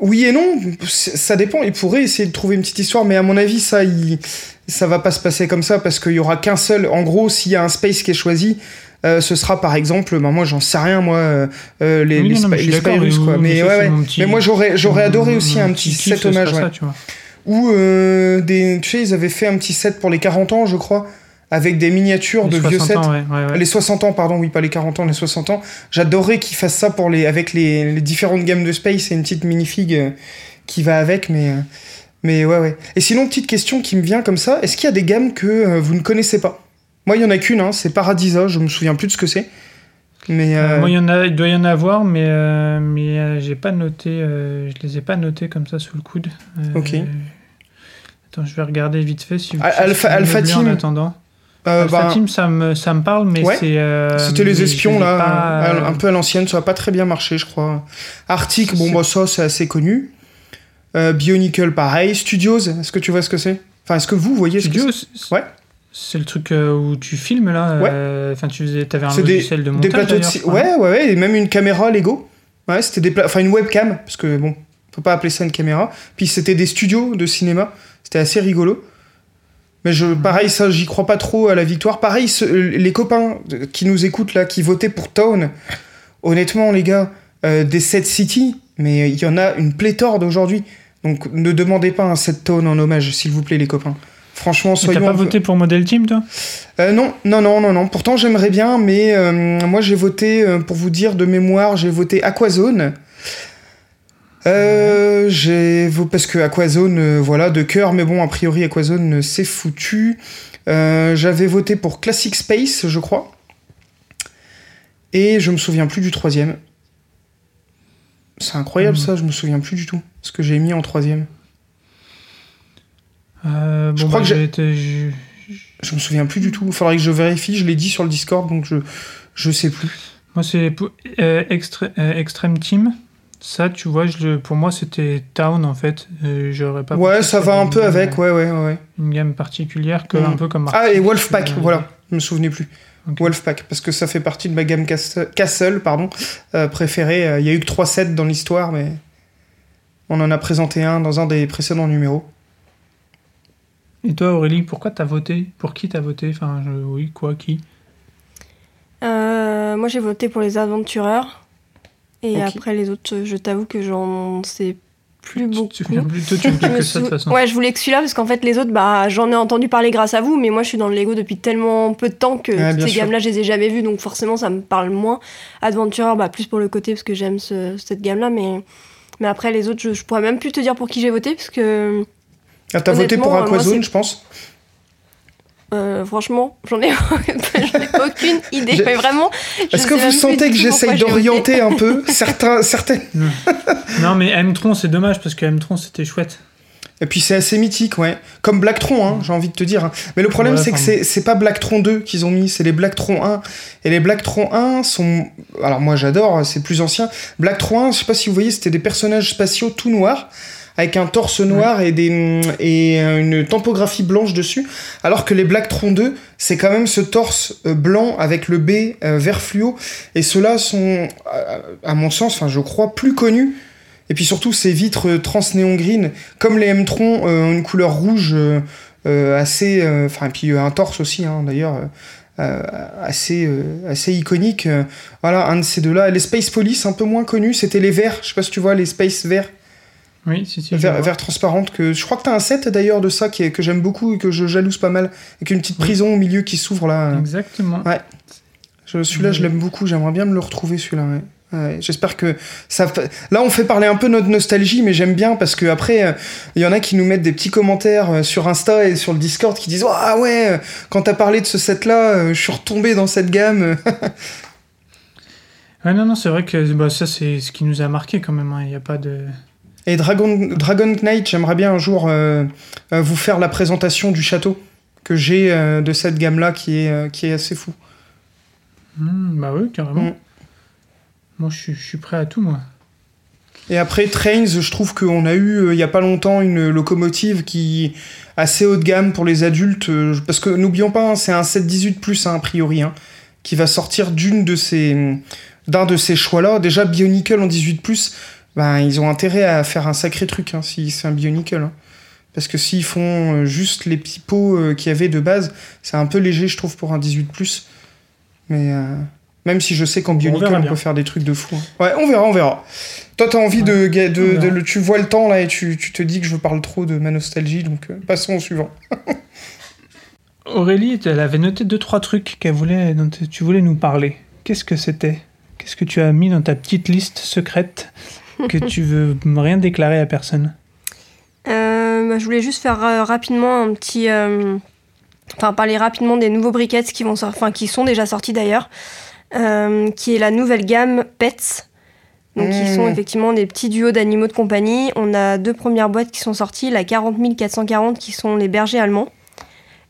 Speaker 5: oui et non, ça dépend. Il pourrait essayer de trouver une petite histoire, mais à mon avis, ça, il, ça va pas se passer comme ça parce qu'il y aura qu'un seul. En gros, s'il y a un space qui est choisi, euh, ce sera par exemple, bah, moi j'en sais rien, moi, euh, euh, les,
Speaker 4: Oui,
Speaker 5: les,
Speaker 4: non, mais
Speaker 5: les quoi. Mais, ouais, ouais.
Speaker 4: petit-
Speaker 5: mais moi j'aurais, j'aurais adoré
Speaker 4: mon-
Speaker 5: aussi
Speaker 4: mon
Speaker 5: un petit set hommage, ouais. Ou euh, des, tu sais, ils avaient fait un petit set pour les 40 ans, je crois, avec des miniatures
Speaker 4: Les
Speaker 5: de vieux
Speaker 4: 60
Speaker 5: sets.
Speaker 4: ans, ouais, ouais, ouais.
Speaker 5: Les 60 ans, pardon, oui, pas les 40 ans, les 60 ans. J'adorerais qu'ils fassent ça pour les, avec les, les différentes gammes de Space et une petite minifig euh, qui va avec, mais, euh, mais ouais, ouais. Et sinon, petite question qui me vient comme ça, est-ce qu'il y a des gammes que euh, vous ne connaissez pas? Moi, il y en a qu'une, hein, c'est Paradisa, je me souviens plus de ce que c'est. Mais
Speaker 4: Euh,
Speaker 5: euh,
Speaker 4: moi, il, y en a, il doit y en avoir, mais, euh, mais j'ai pas noté, je les ai pas notés comme ça sous le coude.
Speaker 5: Ok.
Speaker 4: Attends, je vais regarder vite fait si vous
Speaker 5: Alpha- Alpha Team.
Speaker 4: En attendant.
Speaker 5: Euh, bah,
Speaker 4: Team, ça me, ça me parle, mais
Speaker 5: Ouais.
Speaker 4: c'est. euh,
Speaker 5: C'était les espions là,
Speaker 4: pas,
Speaker 5: euh, un peu à l'ancienne, ça a pas très bien marché, je crois. Arctic, bon bah ça c'est assez connu. Euh, Bionicle, pareil. Studios, est-ce que tu vois ce que c'est? Enfin, est-ce que vous voyez ce que c'est? Ouais.
Speaker 4: C'est le truc où tu filmes là.
Speaker 5: Ouais.
Speaker 4: Enfin, tu faisais, avais un
Speaker 5: C'est des,
Speaker 4: logiciel de
Speaker 5: des
Speaker 4: montage.
Speaker 5: plateaux de. Ouais, ouais, ouais, et même une caméra Lego. Ouais, c'était des pla- enfin une webcam parce que bon, faut pas appeler ça une caméra. Puis c'était des studios de cinéma. C'était assez rigolo. Mais je, pareil, ça, j'y crois pas trop à la victoire. Pareil, ce- les copains qui nous écoutent là, qui votaient pour Town, honnêtement, les gars, euh, des 7 City, mais il y en a une pléthore d'aujourd'hui. Donc ne demandez pas un set Town en hommage, s'il vous plaît, les copains. Franchement,
Speaker 4: Mais T'as
Speaker 5: soyons.
Speaker 4: pas voté pour Model Team, toi?
Speaker 5: Euh, non, non, non, non, non. Pourtant, j'aimerais bien, mais euh, moi, j'ai voté, pour vous dire de mémoire, j'ai voté Aquazone. Euh, j'ai parce que Aquazone, euh, voilà, de cœur, mais bon, a priori, Aquazone, euh, c'est foutu. Euh, J'avais voté pour Classic Space, je crois. Et je me souviens plus du troisième. C'est incroyable
Speaker 4: Mhm.
Speaker 5: ça, je me souviens plus du tout. Ce que j'ai mis en troisième.
Speaker 4: Euh,
Speaker 5: Je
Speaker 4: bon,
Speaker 5: crois
Speaker 4: bah,
Speaker 5: que j'ai-
Speaker 4: été- je-
Speaker 5: Je me souviens plus du tout. Faudrait que je vérifie, je l'ai dit sur le Discord, donc je, je sais plus.
Speaker 4: Moi, c'est Extreme Team. Ça, tu vois, je le- pour moi, c'était Town en fait. Euh, J'aurais pas.
Speaker 5: Ouais, ça va un peu
Speaker 4: gamme-
Speaker 5: avec, ouais, ouais, ouais.
Speaker 4: Une gamme particulière, que,
Speaker 5: Mm.
Speaker 4: un peu comme.
Speaker 5: Ah, et Wolfpack,
Speaker 4: euh,
Speaker 5: voilà, je me souvenais plus. Wolfpack, parce que ça fait partie de ma gamme Castle, Castle, pardon, euh, préférée. Il y a eu que 3 sets dans l'histoire, mais on en a présenté un dans un des précédents numéros.
Speaker 4: Et toi, Aurélie, pourquoi t'as voté Pour qui t'as voté? Enfin, je- oui, quoi, qui?
Speaker 6: Euh, moi, j'ai voté pour les aventureurs. Et après, les autres, je t'avoue que j'en sais plus
Speaker 4: Tu
Speaker 6: beaucoup.
Speaker 4: plus tu
Speaker 6: Je
Speaker 4: voulais
Speaker 6: me
Speaker 4: que ça de façon.
Speaker 6: Ouais, je voulais que celui-là parce qu'en fait, les autres, bah, j'en ai entendu parler grâce à vous, mais moi, je suis dans le Lego depuis tellement peu de temps que ces gammes-là, je les ai jamais vues, donc forcément, ça me parle moins. Adventurer, bah, plus pour le côté parce que j'aime ce- cette gamme-là, mais, mais après, les autres, je, je pourrais même plus te dire pour qui j'ai voté parce que
Speaker 5: Ah, t'as voté pour
Speaker 6: euh,
Speaker 5: Aquazone, je pense
Speaker 6: euh, franchement, j'en ai, aucune idée. Mais vraiment,
Speaker 5: Est-ce que vous sentez que j'essaye d'orienter un peu certains, certaines
Speaker 4: Non, mais M-Tron, c'est dommage parce que M-Tron, c'était chouette.
Speaker 5: Et puis c'est assez mythique, ouais. Comme Blacktron, hein, j'ai envie de te dire. Mais le problème,
Speaker 4: Ouais,
Speaker 5: c'est que c'est pas Blacktron 2 qu'ils ont mis, c'est les Blacktron 1. Et les Blacktron 1 sont. Alors moi j'adore, c'est plus ancien. Blacktron 1, je sais pas si vous voyez, c'était des personnages spatiaux tout noirs, avec un torse noir et, des, et une topographie blanche dessus, alors que les Black Tron 2, c'est quand même ce torse euh, blanc avec le B euh, vert fluo, et ceux-là sont, à mon sens, enfin je crois, plus connus. Et puis surtout, ces vitres trans-néon green, comme les M-Tron, ont une couleur rouge assez... Enfin, et puis un torse aussi, hein, d'ailleurs euh, assez, euh, assez iconique. Euh, voilà, un de ces deux-là. Les Space Police, un peu moins connus, c'était les verts. Je sais pas si tu vois, les Space verts.
Speaker 4: Oui, si, si.
Speaker 5: Vert, vert transparente. Que, je crois que tu as un set d'ailleurs de ça qui est, que j'aime beaucoup et que je jalouse pas mal. Avec une petite prison au milieu qui s'ouvre là.
Speaker 4: Exactement.
Speaker 5: Ouais. Celui-là, je l'aime beaucoup. J'aimerais bien me le retrouver celui-là. Ouais. J'espère que ça. Là, on fait parler un peu notre nostalgie, mais j'aime bien parce que après, il y en a qui nous mettent des petits commentaires euh, sur Insta et sur le Discord qui disent ah ouais, euh, quand t'as parlé de ce set-là, euh, je suis retombé dans cette gamme.
Speaker 4: ouais, non, non, c'est vrai que bah, ça, c'est ce qui nous a marqué quand même. Hein. Il n'y a pas de.
Speaker 5: Et Dragon, Dragon Knight, j'aimerais bien un jour vous faire la présentation du château que j'ai de cette gamme-là qui est, qui est assez fou.
Speaker 4: Mmh, bah oui, carrément. Mmh. Moi, je suis, prêt à tout, moi.
Speaker 5: Et après, Trains, je trouve qu'on a eu, euh, il n'y a pas longtemps, une locomotive qui assez haut de gamme pour les adultes. Euh, parce que n'oublions pas, hein, c'est un 718 plus, hein, a priori, hein, qui va sortir d'une de ces, d'un de ces choix-là. Déjà, Bionicle en 18 plus, ben, ils ont intérêt à faire un sacré truc si c'est un Bionicle. Parce que s'ils font euh, juste les petits pots qu'il y avait de base, c'est un peu léger, je trouve, pour un 18 plus. Mais. Même si je sais qu'en Bionicle, on, peut faire des trucs de fou. Hein. Ouais, on verra, on verra. Toi, t'as envie de, de, Tu vois le temps là et tu, tu, te dis que je parle trop de ma nostalgie, donc euh, passons au suivant.
Speaker 4: Aurélie, elle avait noté deux trois trucs qu'elle voulait, dont tu voulais nous parler. Qu'est-ce que c'était? Qu'est-ce que tu as mis dans ta petite liste secrète? Que tu veux rien déclarer à personne
Speaker 6: euh, bah, Je voulais juste faire euh, rapidement un petit, enfin parler rapidement des nouveaux briquettes qui vont, enfin qui sont déjà sortis d'ailleurs. Euh, qui est la nouvelle gamme Pets. Donc, qui sont hmm. effectivement des petits duos d'animaux de compagnie. On a deux premières boîtes qui sont sorties, la 40 440 qui sont les bergers allemands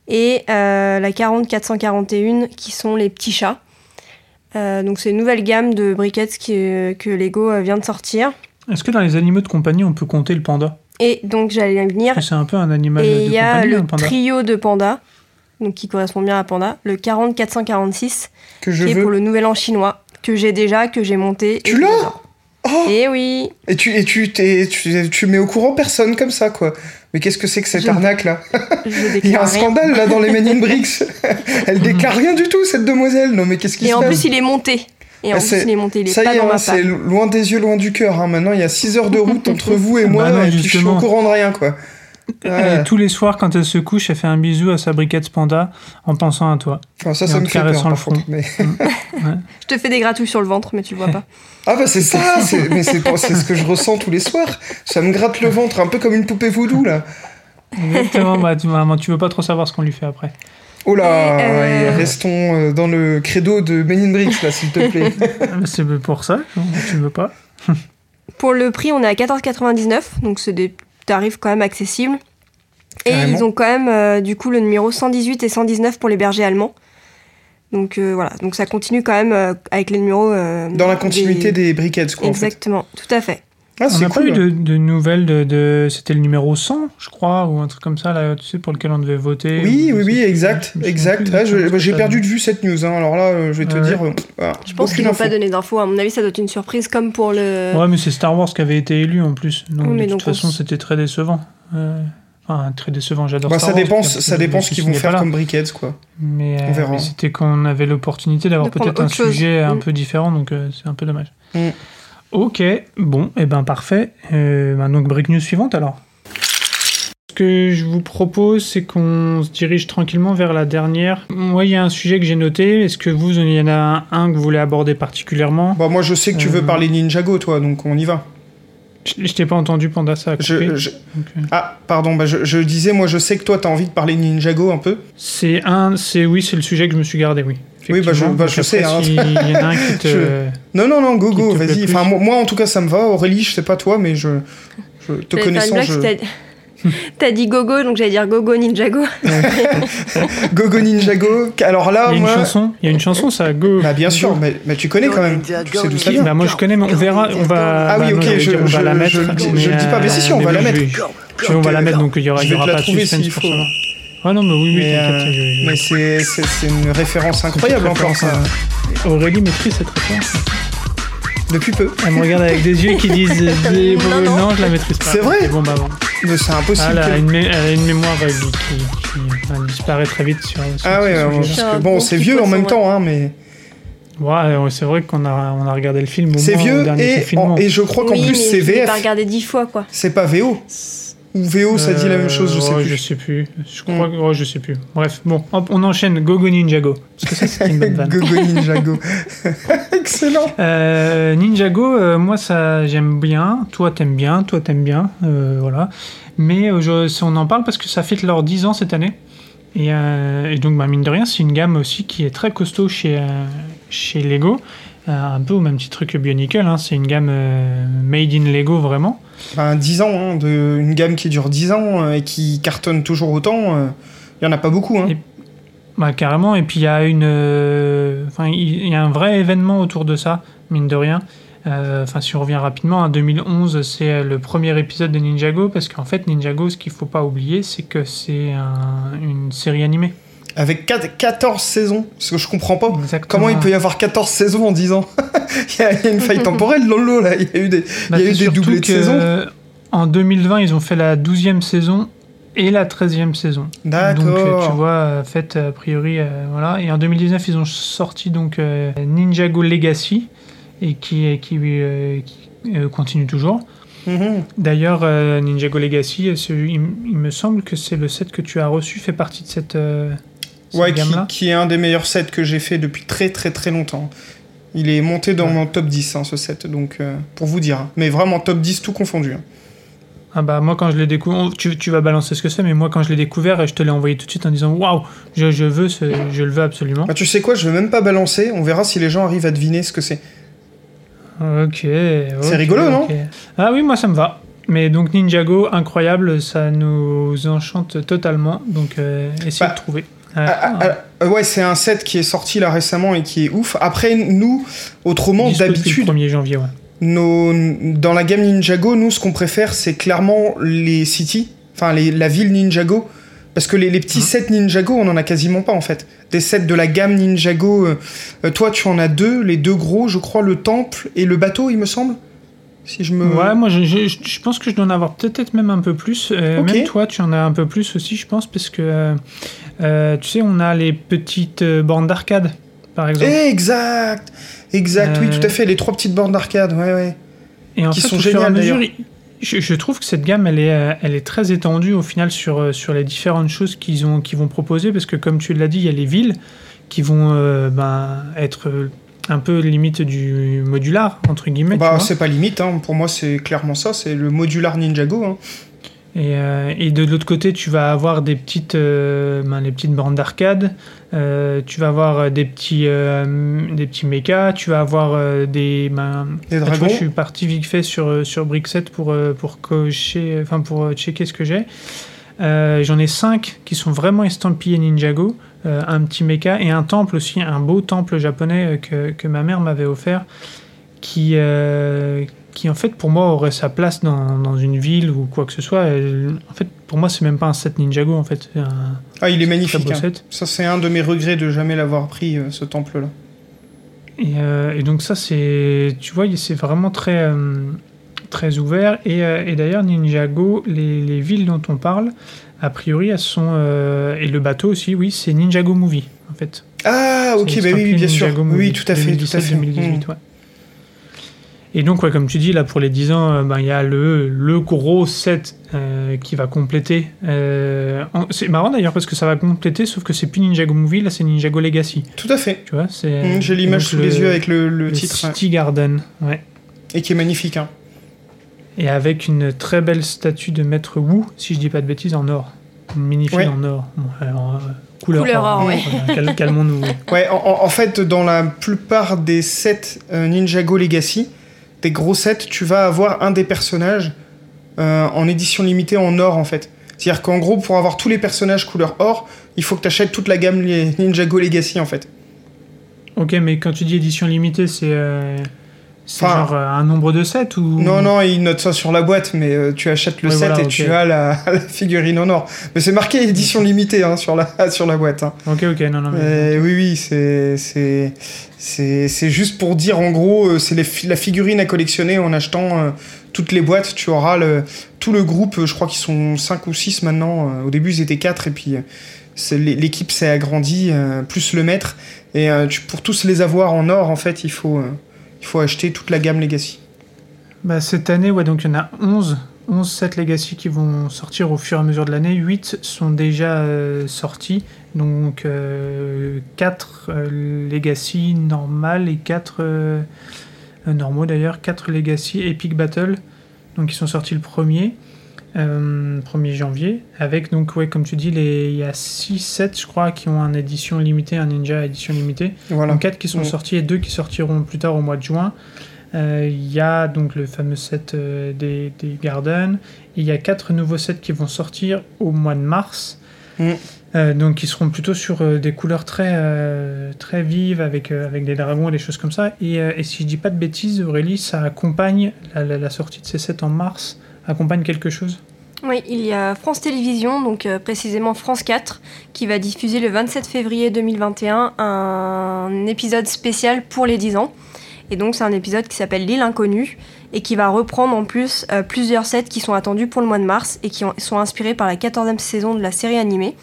Speaker 6: et euh, la 40 441 qui sont les petits chats. Euh, donc c'est une nouvelle gamme de briquettes qui, que Lego vient de sortir.
Speaker 4: Est-ce que dans les animaux de compagnie on peut compter le panda?
Speaker 6: Et donc j'allais venir.
Speaker 4: C'est un peu un animal
Speaker 6: et il y a le trio de pandas donc qui correspond bien à Panda, le 40446, que je qui est pour le Nouvel An chinois, que j'ai déjà, que j'ai monté.
Speaker 5: Tu l'as
Speaker 6: oh Et eh oui
Speaker 5: Et tu, et tu, tu, tu mets au courant personne comme ça, quoi. Mais qu'est-ce que c'est que cette arnaque là? Il y a un scandale là dans les Men in Bricks. Elle déclare rien du tout, cette demoiselle. Non, mais qu'est-ce qui
Speaker 6: se
Speaker 5: passe?
Speaker 6: Et en plus, il est monté. Et en ah, plus, il est monté, il est
Speaker 5: ça
Speaker 6: pas
Speaker 5: y est,
Speaker 6: hein,
Speaker 5: c'est loin des yeux, loin du cœur. Hein. Maintenant, il y a 6 heures de route entre vous et moi, bah et puis je suis au courant de rien, quoi
Speaker 4: tous les soirs, quand elle se couche, elle fait un bisou à sa briquette panda en pensant à toi.
Speaker 5: ça, ça me fait peur, par contre, mais...
Speaker 6: Mm. Je te fais des gratouilles sur le ventre, mais tu le vois pas.
Speaker 5: Ah bah c'est ça, mais c'est ce que je ressens tous les soirs. Ça me gratte le ventre, un peu comme une poupée voodoo, là.
Speaker 4: Exactement, bah, tu, veux pas trop savoir ce qu'on lui fait après.
Speaker 5: Oh là, euh, restons euh, dans le credo de Men Bricks, là, s'il te plaît.
Speaker 4: c'est pour ça, tu veux pas.
Speaker 6: Pour le prix, on est à 14,99, donc c'est des tarif quand même accessible. Et ils ont quand même euh, du coup le numéro 118 et 119 pour les bergers allemands. Donc euh, voilà, donc ça continue quand même euh, avec les numéros.
Speaker 5: Dans la continuité des, briquettes, quoi.
Speaker 6: Exactement, tout à fait.
Speaker 4: Ah, on n'a pas eu de, nouvelles de, c'était le numéro 100 je crois ou un truc comme ça là tu sais pour lequel on devait voter
Speaker 5: oui oui oui exact exact j'ai perdu de vue cette news hein. alors là je vais te dire
Speaker 6: je pense qu'ils n'ont pas donné d'infos à mon avis ça doit être une surprise comme pour le
Speaker 4: ouais mais c'est Star Wars qui avait été élu en plus donc de toute façon c'était très décevant Enfin, très décevant, j'adore
Speaker 5: bah,
Speaker 4: Star
Speaker 5: ça dépend, ça dépend ce qu'ils vont faire comme briquettes, quoi.
Speaker 4: Mais, on verra. c'était qu'on avait l'opportunité d'avoir peut-être un sujet un mm. peu différent, donc euh, c'est un peu dommage. Mm. Ok, bon, et eh ben parfait. Euh, ben, donc break news suivante alors. Ce que je vous propose, c'est qu'on se dirige tranquillement vers la dernière. Moi, il y a un sujet que j'ai noté. Est-ce que vous, il y en a un que vous voulez aborder particulièrement
Speaker 5: Bah moi, je sais que tu veux euh, parler Ninjago, toi, donc on y va.
Speaker 4: Je, t'ai pas entendu, Panda, ça a.
Speaker 5: Euh, ah, pardon, bah je, disais, moi, je sais que toi, tu as envie de parler Ninjago un peu.
Speaker 4: C'est un, c'est oui, c'est le sujet que je me suis gardé, oui.
Speaker 5: Oui, bah je, bah, je sais. Hein. Il y en a un qui te... Non, non, non, go, go, vas-y. Enfin, moi, en tout cas, ça me va. Aurélie, je sais pas toi, mais je, je te connaissant, je...
Speaker 6: T'as dit Gogo, donc j'allais dire Gogo Ninjago.
Speaker 5: Gogo Ninjago. Alors là,
Speaker 4: Il y a une
Speaker 5: moi.
Speaker 4: chanson, il y a une chanson, ça Go.
Speaker 5: Bah bien sûr,
Speaker 4: Go.
Speaker 5: mais, mais tu connais quand même. Tu sais d'où ça vient.
Speaker 4: Bah, moi je connais, mais on verra. On va.
Speaker 5: Ah oui,
Speaker 4: bah, non,
Speaker 5: ok, je-
Speaker 4: dire, on va
Speaker 5: je-
Speaker 4: la mettre.
Speaker 5: je dis- je le dis pas, mais si, si, on va la mettre.
Speaker 4: vais- on va la mettre, donc il y aura, il y aura pas de suspense
Speaker 5: faut.
Speaker 4: Ah non, mais oui, oui,
Speaker 5: Mais, euh,
Speaker 4: je- je-
Speaker 5: mais c'est c'est- c'est une référence incroyable encore ça.
Speaker 4: Aurélie maîtrise cette référence.
Speaker 5: Depuis peu.
Speaker 4: Elle me regarde avec des yeux qui disent des-
Speaker 6: Non, non.
Speaker 4: non, je la maîtrise pas.
Speaker 5: C'est vrai
Speaker 4: bon, bah bon.
Speaker 5: Mais c'est
Speaker 4: Ah,
Speaker 5: impossible.
Speaker 4: elle, a
Speaker 5: que-
Speaker 4: une, mé- elle a une mémoire euh, qui, qui, qui, disparaît très vite sur. sur
Speaker 5: Ah ouais, parce que bon, c'est vieux en même temps, hein, mais
Speaker 4: Ouais, c'est vrai qu'on a, on a regardé le film au
Speaker 5: c'est
Speaker 4: moins au
Speaker 5: vieux
Speaker 4: dernier
Speaker 5: et, en- et je crois qu'en
Speaker 6: oui,
Speaker 5: plus
Speaker 6: mais
Speaker 5: c'est VF.
Speaker 6: pas regardé dix fois, quoi.
Speaker 5: C'est pas VO. Ou VO, ça dit la même chose, je sais
Speaker 4: Euh,
Speaker 5: plus.
Speaker 4: Je sais plus. Je crois que. ouais, je sais plus. Bref, bon, hop, on enchaîne. Gogo Ninjago. Parce que ça, c'était une bonne vanne.
Speaker 5: Gogo Ninjago. Excellent.
Speaker 4: Euh, Ninjago, euh, moi, ça, j'aime bien. Toi, t'aimes bien. Toi, t'aimes bien. euh, voilà. Mais euh, je- on en parle parce que ça fête leurs 10 ans cette année. Et, euh, et donc, bah, mine de rien, c'est une gamme aussi qui est très costaud chez, euh, chez Lego. Euh, un peu au même petit truc que Bionicle. hein. C'est une gamme euh, made in Lego, vraiment.
Speaker 5: Ben, 10 ans, hein, de, une gamme qui dure 10 ans euh, et qui cartonne toujours autant, euh, il y en a pas beaucoup. Hein.
Speaker 4: Et- Bah, carrément, et puis il y a une, euh, enfin il y a un vrai événement autour de ça, mine de rien. Euh, Enfin, si on revient rapidement, en 2011, c'est le premier épisode de Ninjago, parce qu'en fait, Ninjago, ce qu'il faut pas oublier, c'est que c'est un- une série animée.
Speaker 5: Avec quatre- 14 saisons. Parce que je comprends pas.
Speaker 4: Exactement.
Speaker 5: Comment il peut y avoir 14 saisons en 10 ans il, y a, il y a une faille temporelle dans là. Il y a eu des,
Speaker 4: Bah,
Speaker 5: il y a eu
Speaker 4: c'est
Speaker 5: des doublés de
Speaker 4: que,
Speaker 5: saison.
Speaker 4: euh, En 2020, ils ont fait la 12e saison et la 13e saison. Donc, euh, tu
Speaker 5: D'accord.
Speaker 4: vois, euh, fait a priori, euh, voilà. Et en 2019, ils ont sorti donc euh, Ninjago Legacy et qui, qui, euh, qui, euh, continue toujours.
Speaker 5: Mhm.
Speaker 4: D'ailleurs, euh, Ninjago Legacy, euh, il, il me semble que c'est le set que tu as reçu fait partie de cette, euh, cette
Speaker 5: Ouais, qui, qui est un des meilleurs sets que j'ai fait depuis très très très longtemps. Il est monté dans
Speaker 4: Ouais.
Speaker 5: mon top 10, hein, ce set, donc euh, pour vous dire. Mais vraiment top 10 tout confondu. hein.
Speaker 4: Ah bah moi quand je l'ai découvert, tu, tu vas balancer ce que c'est, mais moi quand je l'ai découvert, je te l'ai envoyé tout de suite en disant waouh, je, je veux, ce- je le veux absolument.
Speaker 5: Bah, tu sais quoi, je vais même pas balancer, on verra si les gens arrivent à deviner ce que c'est.
Speaker 4: Ok. ok,
Speaker 5: rigolo, non.
Speaker 4: Ah oui, moi ça me va. Mais donc Ninjago, incroyable, ça nous enchante totalement. Donc euh, essayez
Speaker 5: Bah,
Speaker 4: de trouver.
Speaker 5: Ah, ah, ah, ouais, c'est un set qui est sorti là récemment et qui est ouf. Après, nous, autrement, d'habitude,
Speaker 4: Le 1er janvier, ouais.
Speaker 5: nos, dans la gamme Ninjago, nous, ce qu'on préfère, c'est clairement les cities, enfin les- la ville Ninjago. Parce que les, les petits
Speaker 4: Mhm.
Speaker 5: sets Ninjago, on en a quasiment pas en fait. Des sets de la gamme Ninjago, euh, euh, toi tu en as deux, les deux gros, je crois, le temple et le bateau, il me semble. Si je me.
Speaker 4: Ouais, moi je, je- je pense que je dois en avoir peut-être même un peu plus. Euh. Même toi, tu en as un peu plus aussi, je pense, parce que euh, euh, tu sais, on a les petites euh, bornes d'arcade, par exemple.
Speaker 5: Exact Exact, oui, tout à fait, les trois petites bornes d'arcade, ouais, ouais.
Speaker 4: Et en
Speaker 5: qui
Speaker 4: fait,
Speaker 5: sont
Speaker 4: au fur et à mesure, je, je trouve que cette gamme, elle est, elle est très étendue au final sur, sur les différentes choses qu'ils ont, qu'ils vont proposer, parce que comme tu l'as dit, il y a les villes qui vont ben, être un peu limite du modular, entre guillemets.
Speaker 5: Bah, c'est pas limite, hein. pour moi, c'est clairement ça, c'est le modular Ninjago. Hein.
Speaker 4: Et, euh, et de l'autre côté, tu vas avoir des petites, euh, ben, les petites bornes d'arcade, euh, tu vas avoir des petits, des petits mechas, tu vas avoir des... Ben,
Speaker 5: Des
Speaker 4: tu vois,
Speaker 5: dragons.
Speaker 4: je suis parti vite fait sur, sur Brickset pour, pour, cocher, enfin, pour checker ce que j'ai. J'en ai 5 qui sont vraiment estampillés Ninjago, euh, un petit mecha et un temple aussi, un beau temple japonais euh, que, que ma mère m'avait offert, qui, euh, qui en fait pour moi aurait sa place dans, dans une ville ou quoi que ce soit. Et, en fait, pour moi, c'est même pas un set Ninjago en fait, un
Speaker 5: Ah, il est magnifique. hein. Ça, c'est un de mes regrets de jamais l'avoir pris, euh, ce temple-là.
Speaker 4: Et, et donc ça, c'est, tu vois, c'est vraiment très, très ouvert. Et, et d'ailleurs, Ninjago, les, les villes dont on parle, a priori, elles sont... euh, et le bateau aussi, oui, c'est Ninjago Movie, en fait.
Speaker 5: Ah, ok, bah oui, bien sûr.
Speaker 4: Ninjago
Speaker 5: Oui,
Speaker 4: Movie,
Speaker 5: tout à fait, tout à fait.
Speaker 4: 2017-2018,
Speaker 5: Mm.
Speaker 4: ouais. Et donc, ouais, comme tu dis, là, pour les 10 ans, euh, ben, il y a le, le gros set euh, qui va compléter. euh, c'est marrant d'ailleurs parce que ça va compléter, sauf que c'est plus Ninjago Movie, là, c'est Ninjago Legacy.
Speaker 5: Tout à fait.
Speaker 4: Tu vois, c'est...
Speaker 5: Mm, J'ai l'image sous
Speaker 4: le-
Speaker 5: les yeux avec le, le
Speaker 4: le
Speaker 5: titre. ouais.
Speaker 4: City Garden, ouais.
Speaker 5: Et qui est magnifique. Hein.
Speaker 4: Et avec une très belle statue de Maître Wu, si je dis pas de bêtises, en or. Une mini-fille
Speaker 5: Ouais.
Speaker 4: en or. Bon, alors, euh, couleur,
Speaker 6: Couleur or,
Speaker 4: or.
Speaker 6: ouais.
Speaker 4: Voilà, cal- Calmons-nous.
Speaker 5: Ouais, en, en- en fait, dans la plupart des sets euh, Ninjago Legacy, des gros sets, tu vas avoir un des personnages euh, en édition limitée en or, en fait. C'est-à-dire qu'en gros, pour avoir tous les personnages couleur or, il faut que tu achètes toute la gamme Ninjago Legacy en fait.
Speaker 4: Ok, mais quand tu dis édition limitée, c'est euh, c'est genre euh, un nombre de sets ou
Speaker 5: Non, non, ils notent ça sur la boîte, mais euh, tu achètes le
Speaker 4: Ouais,
Speaker 5: set
Speaker 4: voilà,
Speaker 5: et
Speaker 4: ok.
Speaker 5: tu as la, la figurine en or. Mais c'est marqué édition limitée hein, sur, la, sur la boîte. hein.
Speaker 4: Ok, ok, non, non, mais.
Speaker 5: Euh, oui, oui, c'est c'est c'est c'est juste pour dire en gros, c'est les la figurine à collectionner en achetant euh, toutes les boîtes. Tu auras le tout le groupe. Je crois qu'ils sont 5 ou 6 maintenant. Au début, ils étaient 4 et puis c'est- l'équipe s'est agrandie plus le maître. Et tu, pour tous les avoir en or, en fait, il faut il faut acheter toute la gamme Legacy.
Speaker 4: Bah, cette année, ouais, donc il y en a 11, 11 sets Legacy qui vont sortir au fur et à mesure de l'année. 8 sont déjà euh, sortis. Donc 4 Legacy normal et 4 normaux d'ailleurs. 4 Legacy Epic Battle. Donc ils sont sortis le 1er. Euh, 1er janvier avec donc ouais comme tu dis les il y a 6 sets je crois qui ont une édition limitée un ninja édition limitée
Speaker 5: Voilà.
Speaker 4: donc 4 qui sont
Speaker 5: Mm.
Speaker 4: sortis et 2 qui sortiront plus tard au mois de juin. Euh, Il y a donc le fameux set euh, des, des Garden. Il y a 4 nouveaux sets qui vont sortir au mois de mars.
Speaker 5: Mm.
Speaker 4: Euh, donc qui seront plutôt sur euh, des couleurs très, euh, très vives avec, euh, avec des dragons et des choses comme ça. Et, euh, et si je dis pas de bêtises, Aurélie, ça accompagne la, la- la sortie de ces sets en mars accompagne quelque chose?
Speaker 6: Oui, il y a France Télévisions, donc euh, précisément France 4, qui va diffuser le 27 février 2021 un épisode spécial pour les 10 ans. Et donc c'est un épisode qui s'appelle L'île inconnue et qui va reprendre en plus euh, plusieurs sets qui sont attendus pour le mois de mars et qui ont- sont inspirés par la 14e saison de la série animée.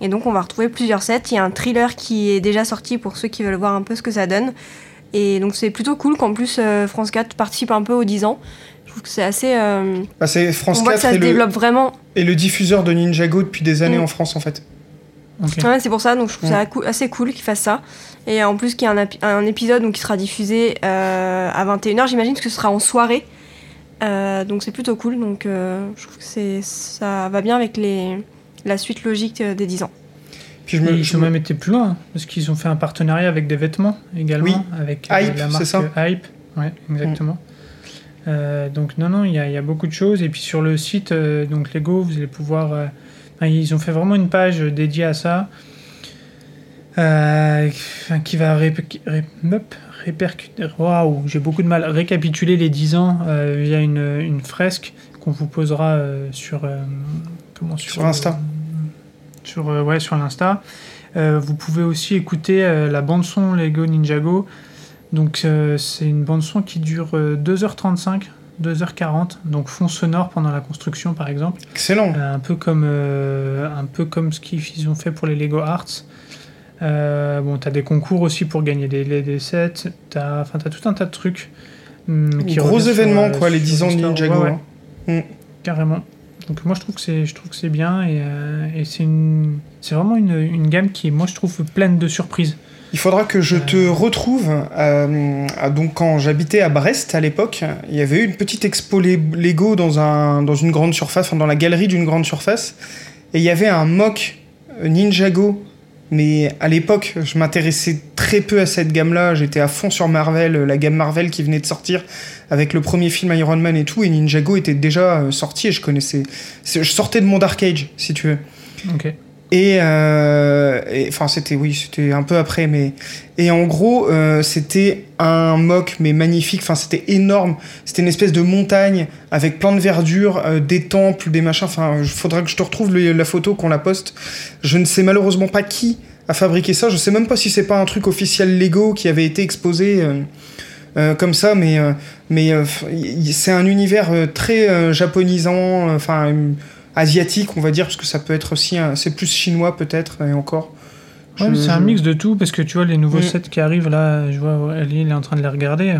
Speaker 6: Et donc on va retrouver plusieurs sets. Il y a un thriller qui est déjà sorti pour ceux qui veulent voir un peu ce que ça donne. Et donc c'est plutôt cool qu'en plus euh, France 4 participe un peu aux 10 ans. Je trouve que c'est assez... euh,
Speaker 5: Bah, c'est France
Speaker 6: on voit que
Speaker 5: 4
Speaker 6: ça
Speaker 5: et
Speaker 6: se
Speaker 5: le,
Speaker 6: développe vraiment
Speaker 5: et le diffuseur de Ninjago depuis des années
Speaker 6: Mm.
Speaker 5: en France en fait.
Speaker 6: Ouais, c'est pour ça, donc je trouve ça assez cool qu'ils fassent ça. Et en plus, qu'il y a un, épisode donc, qui sera diffusé euh, à 21h, j'imagine que ce sera en soirée. Euh, donc c'est plutôt cool, donc euh, je trouve que c'est, ça va bien avec les, la suite logique des 10 ans.
Speaker 5: Puis je me,
Speaker 4: Ils
Speaker 5: je
Speaker 4: ont
Speaker 5: me-
Speaker 4: même été plus loin, hein, parce qu'ils ont fait un partenariat avec des vêtements également,
Speaker 5: Oui.
Speaker 4: avec euh,
Speaker 5: Hype,
Speaker 4: la
Speaker 5: c'est
Speaker 4: marque
Speaker 5: ça
Speaker 4: Hype. Ouais, exactement. Euh, donc non, non, il y, a- il y a beaucoup de choses. Et puis sur le site, euh, donc Lego, vous allez pouvoir... euh, ils ont fait vraiment une page dédiée à ça, qui va ré- répercuter... Waouh, j'ai beaucoup de mal. Récapituler les 10 ans via une, une fresque qu'on vous posera sur... comment
Speaker 5: Sur Insta.
Speaker 4: euh, sur, ouais, sur l'Insta. Vous pouvez aussi écouter la bande-son Lego Ninjago. Donc, euh, c'est une bande-son qui dure euh, 2h35, 2h40, donc fond sonore pendant la construction par exemple.
Speaker 5: Excellent.
Speaker 4: Euh, un, peu comme, euh, un peu comme ce qu'ils ont fait pour les Lego Arts. Euh, bon, t'as des concours aussi pour gagner des, des, des sets. T'as t'as tout un tas de trucs. hum, qui
Speaker 5: Gros
Speaker 4: sur,
Speaker 5: événement
Speaker 4: euh,
Speaker 5: quoi, les
Speaker 4: sur
Speaker 5: 10 ans de. Ninjago.
Speaker 4: Ouais, ouais.
Speaker 5: hein.
Speaker 4: Carrément. Donc moi je trouve que c'est je trouve que c'est bien et, euh, et c'est une c'est vraiment une, une gamme qui est moi je trouve pleine de surprises.
Speaker 5: Il faudra que je te retrouve. euh, donc, quand j'habitais à Brest à l'époque, il y avait eu une petite expo Le- Lego dans, un, dans une grande surface, enfin, dans la galerie d'une grande surface. Et il y avait un mock euh, Ninjago. Mais à l'époque, je m'intéressais très peu à cette gamme-là. J'étais à fond sur Marvel, euh, la gamme Marvel qui venait de sortir avec le premier film Iron Man et tout. Et Ninjago était déjà euh, sorti et je connaissais. Je sortais de mon Dark Age, si tu veux.
Speaker 4: Ok.
Speaker 5: Et, euh, et- enfin, c'était, oui, c'était un peu après, mais. Et en gros, euh, c'était un mock, mais magnifique. Enfin, c'était énorme. C'était une espèce de montagne avec plein de verdure, euh, des temples, des machins. Enfin, il faudra que je te retrouve la photo qu'on la poste. Je ne sais malheureusement pas qui a fabriqué ça. Je sais même pas si c'est pas un truc officiel Lego qui avait été exposé. euh, euh, comme ça, mais, euh, mais euh, c'est un univers très japonisant, enfin asiatique, on va dire, parce que ça peut être aussi, un- c'est plus chinois peut-être, et encore.
Speaker 4: Ouais,
Speaker 5: Je-
Speaker 4: c'est un mix de tout parce que tu vois les nouveaux
Speaker 5: Mm.
Speaker 4: sets qui arrivent là, je vois Ali il est en train de les regarder.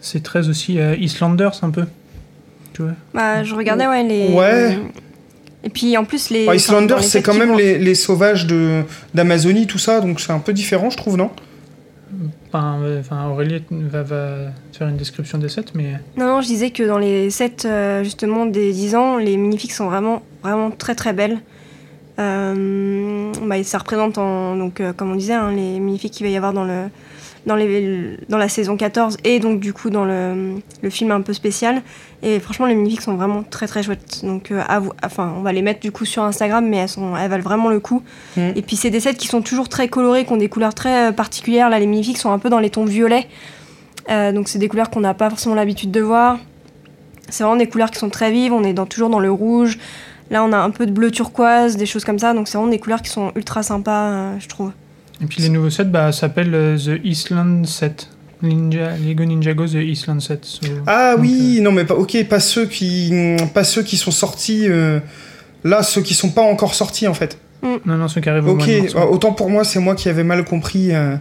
Speaker 4: C'est très aussi euh, Islanders un peu. Tu vois.
Speaker 6: Bah, je regardais, ouais, les.
Speaker 5: Ouais.
Speaker 6: Et puis en plus, les. Enfin,
Speaker 5: Islanders, c'est quand même les, les sauvages de d'Amazonie, tout ça, donc c'est un peu différent, je trouve, non?
Speaker 4: Enfin, euh, Aurélie va, faire une description des sets, mais
Speaker 6: Non, non, je disais que dans les sets euh, justement des 10 ans, les minifigs sont vraiment, vraiment très très belles. Euh, bah, ça représente, en, donc, euh, comme on disait, hein, les minifigs qu'il va y avoir dans le, dans, les, dans la saison 14 et donc du coup dans le, le film un peu spécial. Et franchement, les minifigs sont vraiment très très chouettes. Donc, euh, à vous- enfin, on va les mettre du coup sur Instagram, mais elles, sont, elles valent vraiment le coup.
Speaker 5: Mm.
Speaker 6: Et puis, c'est des sets qui sont toujours très colorés, qui ont des couleurs très euh, particulières. Là, les minifigs sont un peu dans les tons violets. Euh, donc, c'est des couleurs qu'on n'a pas forcément l'habitude de voir. C'est vraiment des couleurs qui sont très vives. On est dans, toujours dans le rouge. Là, on a un peu de bleu turquoise, des choses comme ça. Donc, c'est vraiment des couleurs qui sont ultra sympas, euh, je trouve.
Speaker 4: Et puis les nouveaux sets bah, s'appellent euh, The Island Set. Ninja, Lego Ninjago The Island Set. So-
Speaker 5: Ah
Speaker 4: donc,
Speaker 5: oui, non mais pas, ok, pas ceux qui, pas ceux qui sont sortis. euh, là, ceux qui sont pas encore sortis en fait.
Speaker 4: euh, Non, non, ceux qui arrivent au
Speaker 5: Ok,
Speaker 4: mois de mars.
Speaker 5: euh, autant pour moi, c'est moi qui avais mal compris euh,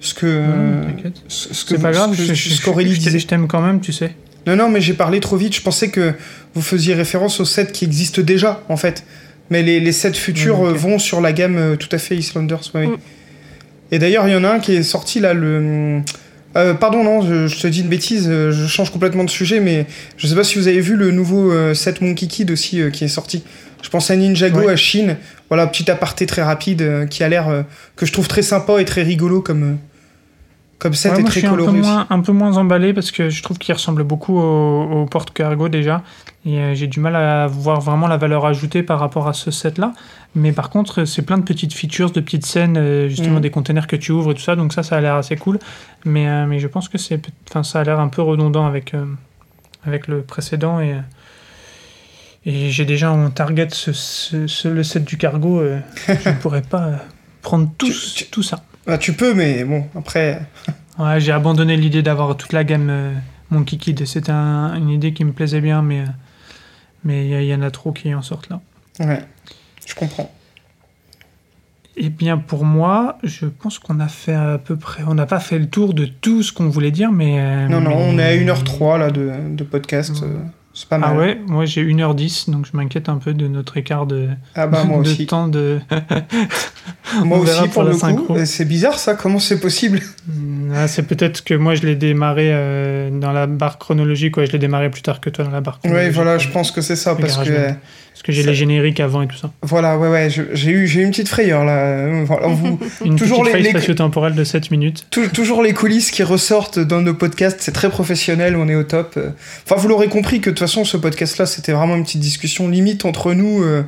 Speaker 5: ce que, euh, ce que
Speaker 4: C'est pas grave,
Speaker 5: ce que-
Speaker 4: je, je-
Speaker 5: ce qu'Aurélie
Speaker 4: je-
Speaker 5: disait.
Speaker 4: je t'aime quand même, tu sais.
Speaker 5: Non, non, mais j'ai parlé trop vite. Je pensais que vous faisiez référence aux sets qui existent déjà, en fait. Mais les, les sets futurs
Speaker 4: ok.
Speaker 5: euh, vont sur la gamme euh, tout à fait Islanders. ouais, oui.
Speaker 6: Mm.
Speaker 5: Et d'ailleurs, il y en a un qui est sorti là, le. euh, pardon, non, je, je te dis une bêtise, je change complètement de sujet, mais je sais pas si vous avez vu le nouveau euh, set Monkey Kid aussi euh, qui est sorti. Je pense à Ninjago
Speaker 4: Ouais.
Speaker 5: à Chine. Voilà, petit aparté très rapide qui a l'air. que je trouve très sympa et très rigolo comme. Comme set
Speaker 4: Ouais,
Speaker 5: et
Speaker 4: moi, je
Speaker 5: très
Speaker 4: suis un peu,
Speaker 5: aussi.
Speaker 4: moins, un peu moins emballé parce que je trouve qu'il ressemble beaucoup au, au porte-cargo déjà. Et euh, j'ai du mal à voir vraiment la valeur ajoutée par rapport à ce set-là. Mais par contre, c'est plein de petites features, de petites scènes, euh, justement
Speaker 5: Mhm.
Speaker 4: des containers que tu ouvres et tout ça. Donc ça, ça a l'air assez cool. Mais, euh, mais je pense que c'est, enfin, ça a l'air un peu redondant avec, avec le précédent. Et, et j'ai déjà en target ce, ce- ce- le set du cargo. je ne pourrais pas prendre tout,
Speaker 5: Tu- tu-
Speaker 4: tout ça.
Speaker 5: Bah, tu peux, mais bon, après.
Speaker 4: Ouais, j'ai abandonné l'idée d'avoir toute la gamme euh, Monkey Kid. C'était un- une idée qui me plaisait bien, mais euh, mais il y, y en a trop qui en sortent là.
Speaker 5: Ouais, je comprends.
Speaker 4: Eh bien, pour moi, je pense qu'on a fait à peu près. On n'a pas fait le tour de tout ce qu'on voulait dire, mais. euh,
Speaker 5: Non, non, on est à 1h03 là de, de podcast.
Speaker 4: Ouais.
Speaker 5: Euh, C'est pas mal.
Speaker 4: Ah ouais, moi j'ai 1h10, donc je m'inquiète un peu de notre écart de,
Speaker 5: Ah bah moi
Speaker 4: de
Speaker 5: aussi.
Speaker 4: temps de.
Speaker 5: Moi aussi pour, le coup.
Speaker 4: synchro.
Speaker 5: Et C'est bizarre ça, comment c'est possible?
Speaker 4: Ah, c'est peut-être que moi je l'ai démarré euh, dans la barre chronologique, ouais, je l'ai démarré plus tard que toi dans la barre
Speaker 5: Ouais,
Speaker 4: chronologique.
Speaker 5: voilà, je pense que c'est ça. Parce que, euh,
Speaker 4: Parce que j'ai les génériques avant et tout ça.
Speaker 5: voilà, ouais, ouais, j'ai eu, eu une petite frayeur là. Euh, Voilà, vous,
Speaker 4: Une
Speaker 5: Toujours
Speaker 4: petite
Speaker 5: les-
Speaker 4: spatio-temporelle de 7 minutes.
Speaker 5: tou- toujours les coulisses qui ressortent dans nos podcasts, c'est très professionnel, on est au top. euh. Enfin, vous l'aurez compris que de façon, ce podcast-là, c'était vraiment une petite discussion limite entre nous euh,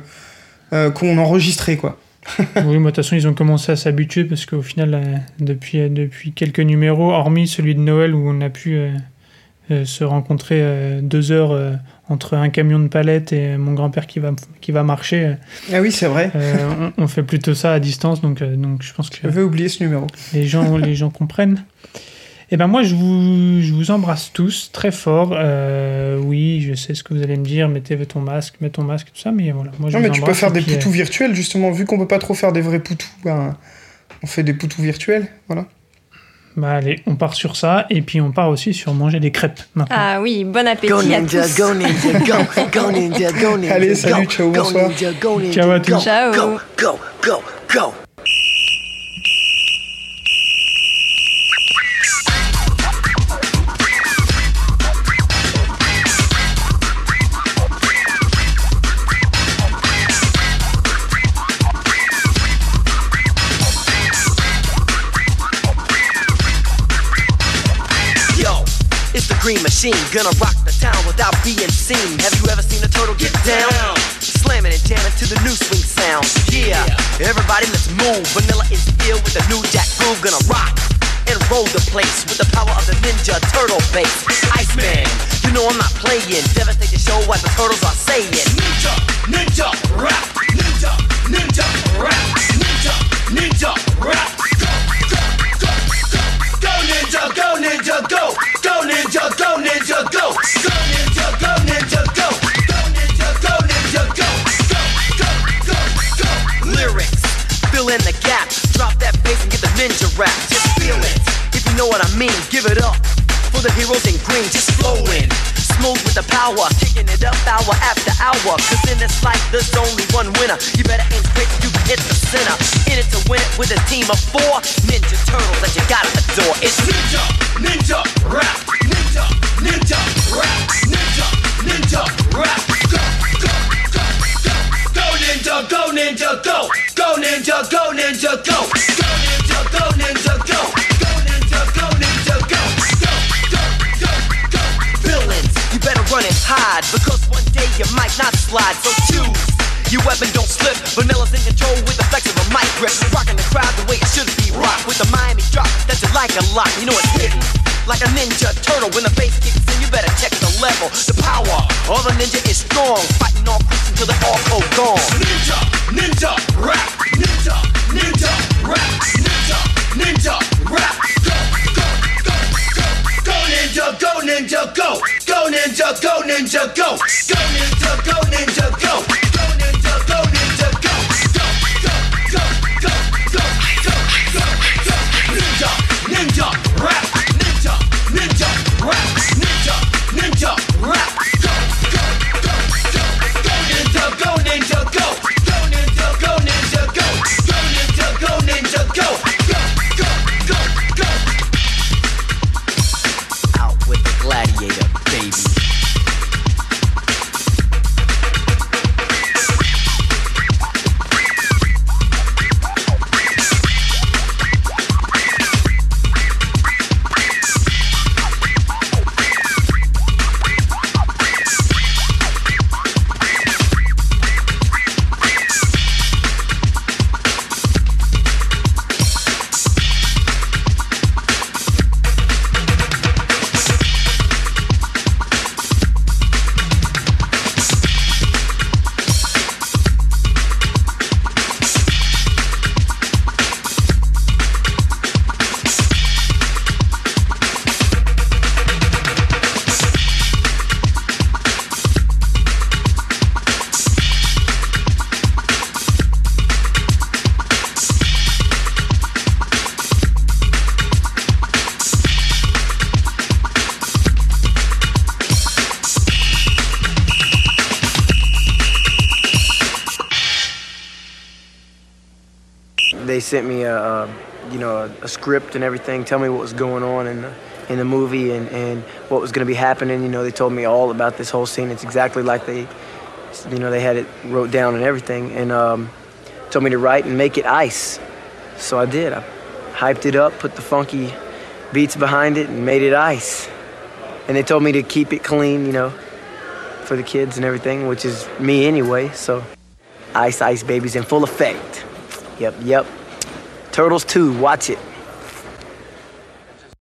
Speaker 5: euh, qu'on enregistrait, quoi.
Speaker 4: oui, moi, de toute façon, ils ont commencé à s'habituer parce qu'au final, euh, depuis, depuis quelques numéros, hormis celui de Noël où on a pu euh, se rencontrer euh, deux heures euh, entre un camion de palettes et mon grand-père qui va, qui va marcher,
Speaker 5: Ah oui, c'est vrai.
Speaker 4: on, on fait plutôt ça à distance. Donc, donc je pense que
Speaker 5: J'avais oublié ce numéro.
Speaker 4: les gens, les gens comprennent. Et ben moi, je vous, je vous embrasse tous très fort. Euh, oui, je sais ce que vous allez me dire. Mettez ton masque, mets ton masque, tout ça. Mais voilà, moi, je
Speaker 5: Non, mais tu peux faire des
Speaker 4: puis, euh,
Speaker 5: poutous virtuels, justement, vu qu'on peut pas trop faire des vrais poutous, ben, on fait des poutous virtuels, voilà.
Speaker 4: Bah allez, on part sur ça et puis on part aussi sur manger des crêpes maintenant.
Speaker 6: Ah oui, bon appétit
Speaker 1: Go
Speaker 6: à
Speaker 1: ninja,
Speaker 6: tous.
Speaker 1: go ninja, go, go ninja, go ninja.
Speaker 5: Allez,
Speaker 1: go,
Speaker 5: salut, ciao,
Speaker 1: go
Speaker 5: bonsoir.
Speaker 1: ninja, go ninja,
Speaker 4: Ciao à tous.
Speaker 1: go,
Speaker 6: Ciao.
Speaker 1: Go, go, go, go. Machine, gonna rock the town without being seen. Have you ever seen a turtle get down? Slamming and jamming to the new swing sound. Yeah, everybody let's move. Vanilla is here with the new jack groove, gonna rock and roll the place with the power of the Ninja Turtle bass. Iceman, you know I'm not playing. Devastate the show what the turtles are saying. Ninja, ninja, rap, ninja, ninja, rap, ninja, ninja, rap. Hour after hour. Cause in this life, there's only one winner. You better aim so you hit the center. In it to win it with a team of four Ninja Turtles that you gotta adore. It's Ninja, Ninja, Rap, Ninja, Ninja, Rap, Ninja, Ninja, Rap. Go, go, go, go, go Ninja, go Ninja, go, go Ninja, go Ninja, go, go Ninja, not slide. So choose. Your weapon don't slip. Vanilla's in control with the flex of a mic grip. Rocking the crowd the way it should be rocked. With the Miami drop that you like a lot. You know it's hidden. Like a ninja turtle when the bass kicks in, you better check the level. The power of a ninja is strong. Fighting all creeps until they're all gone. Ninja, ninja, rap. Ninja. Ninja, ninja, go ninja, go. Go ninja, go ninja, go. Sent me a, a you know a, a script and everything, tell me what was going on in the in the movie and, and what was going to be happening. You know, they told me all about this whole scene. It's exactly like they, you know, they had it wrote down and everything, and um, told me to write and make it ice. So I did. I hyped it up, put the funky beats behind it, and made it ice. And they told me to keep it clean, you know, for the kids and everything, which is me anyway. So, Ice Ice babies in full effect. Yep, yep. Turtles 2, watch it.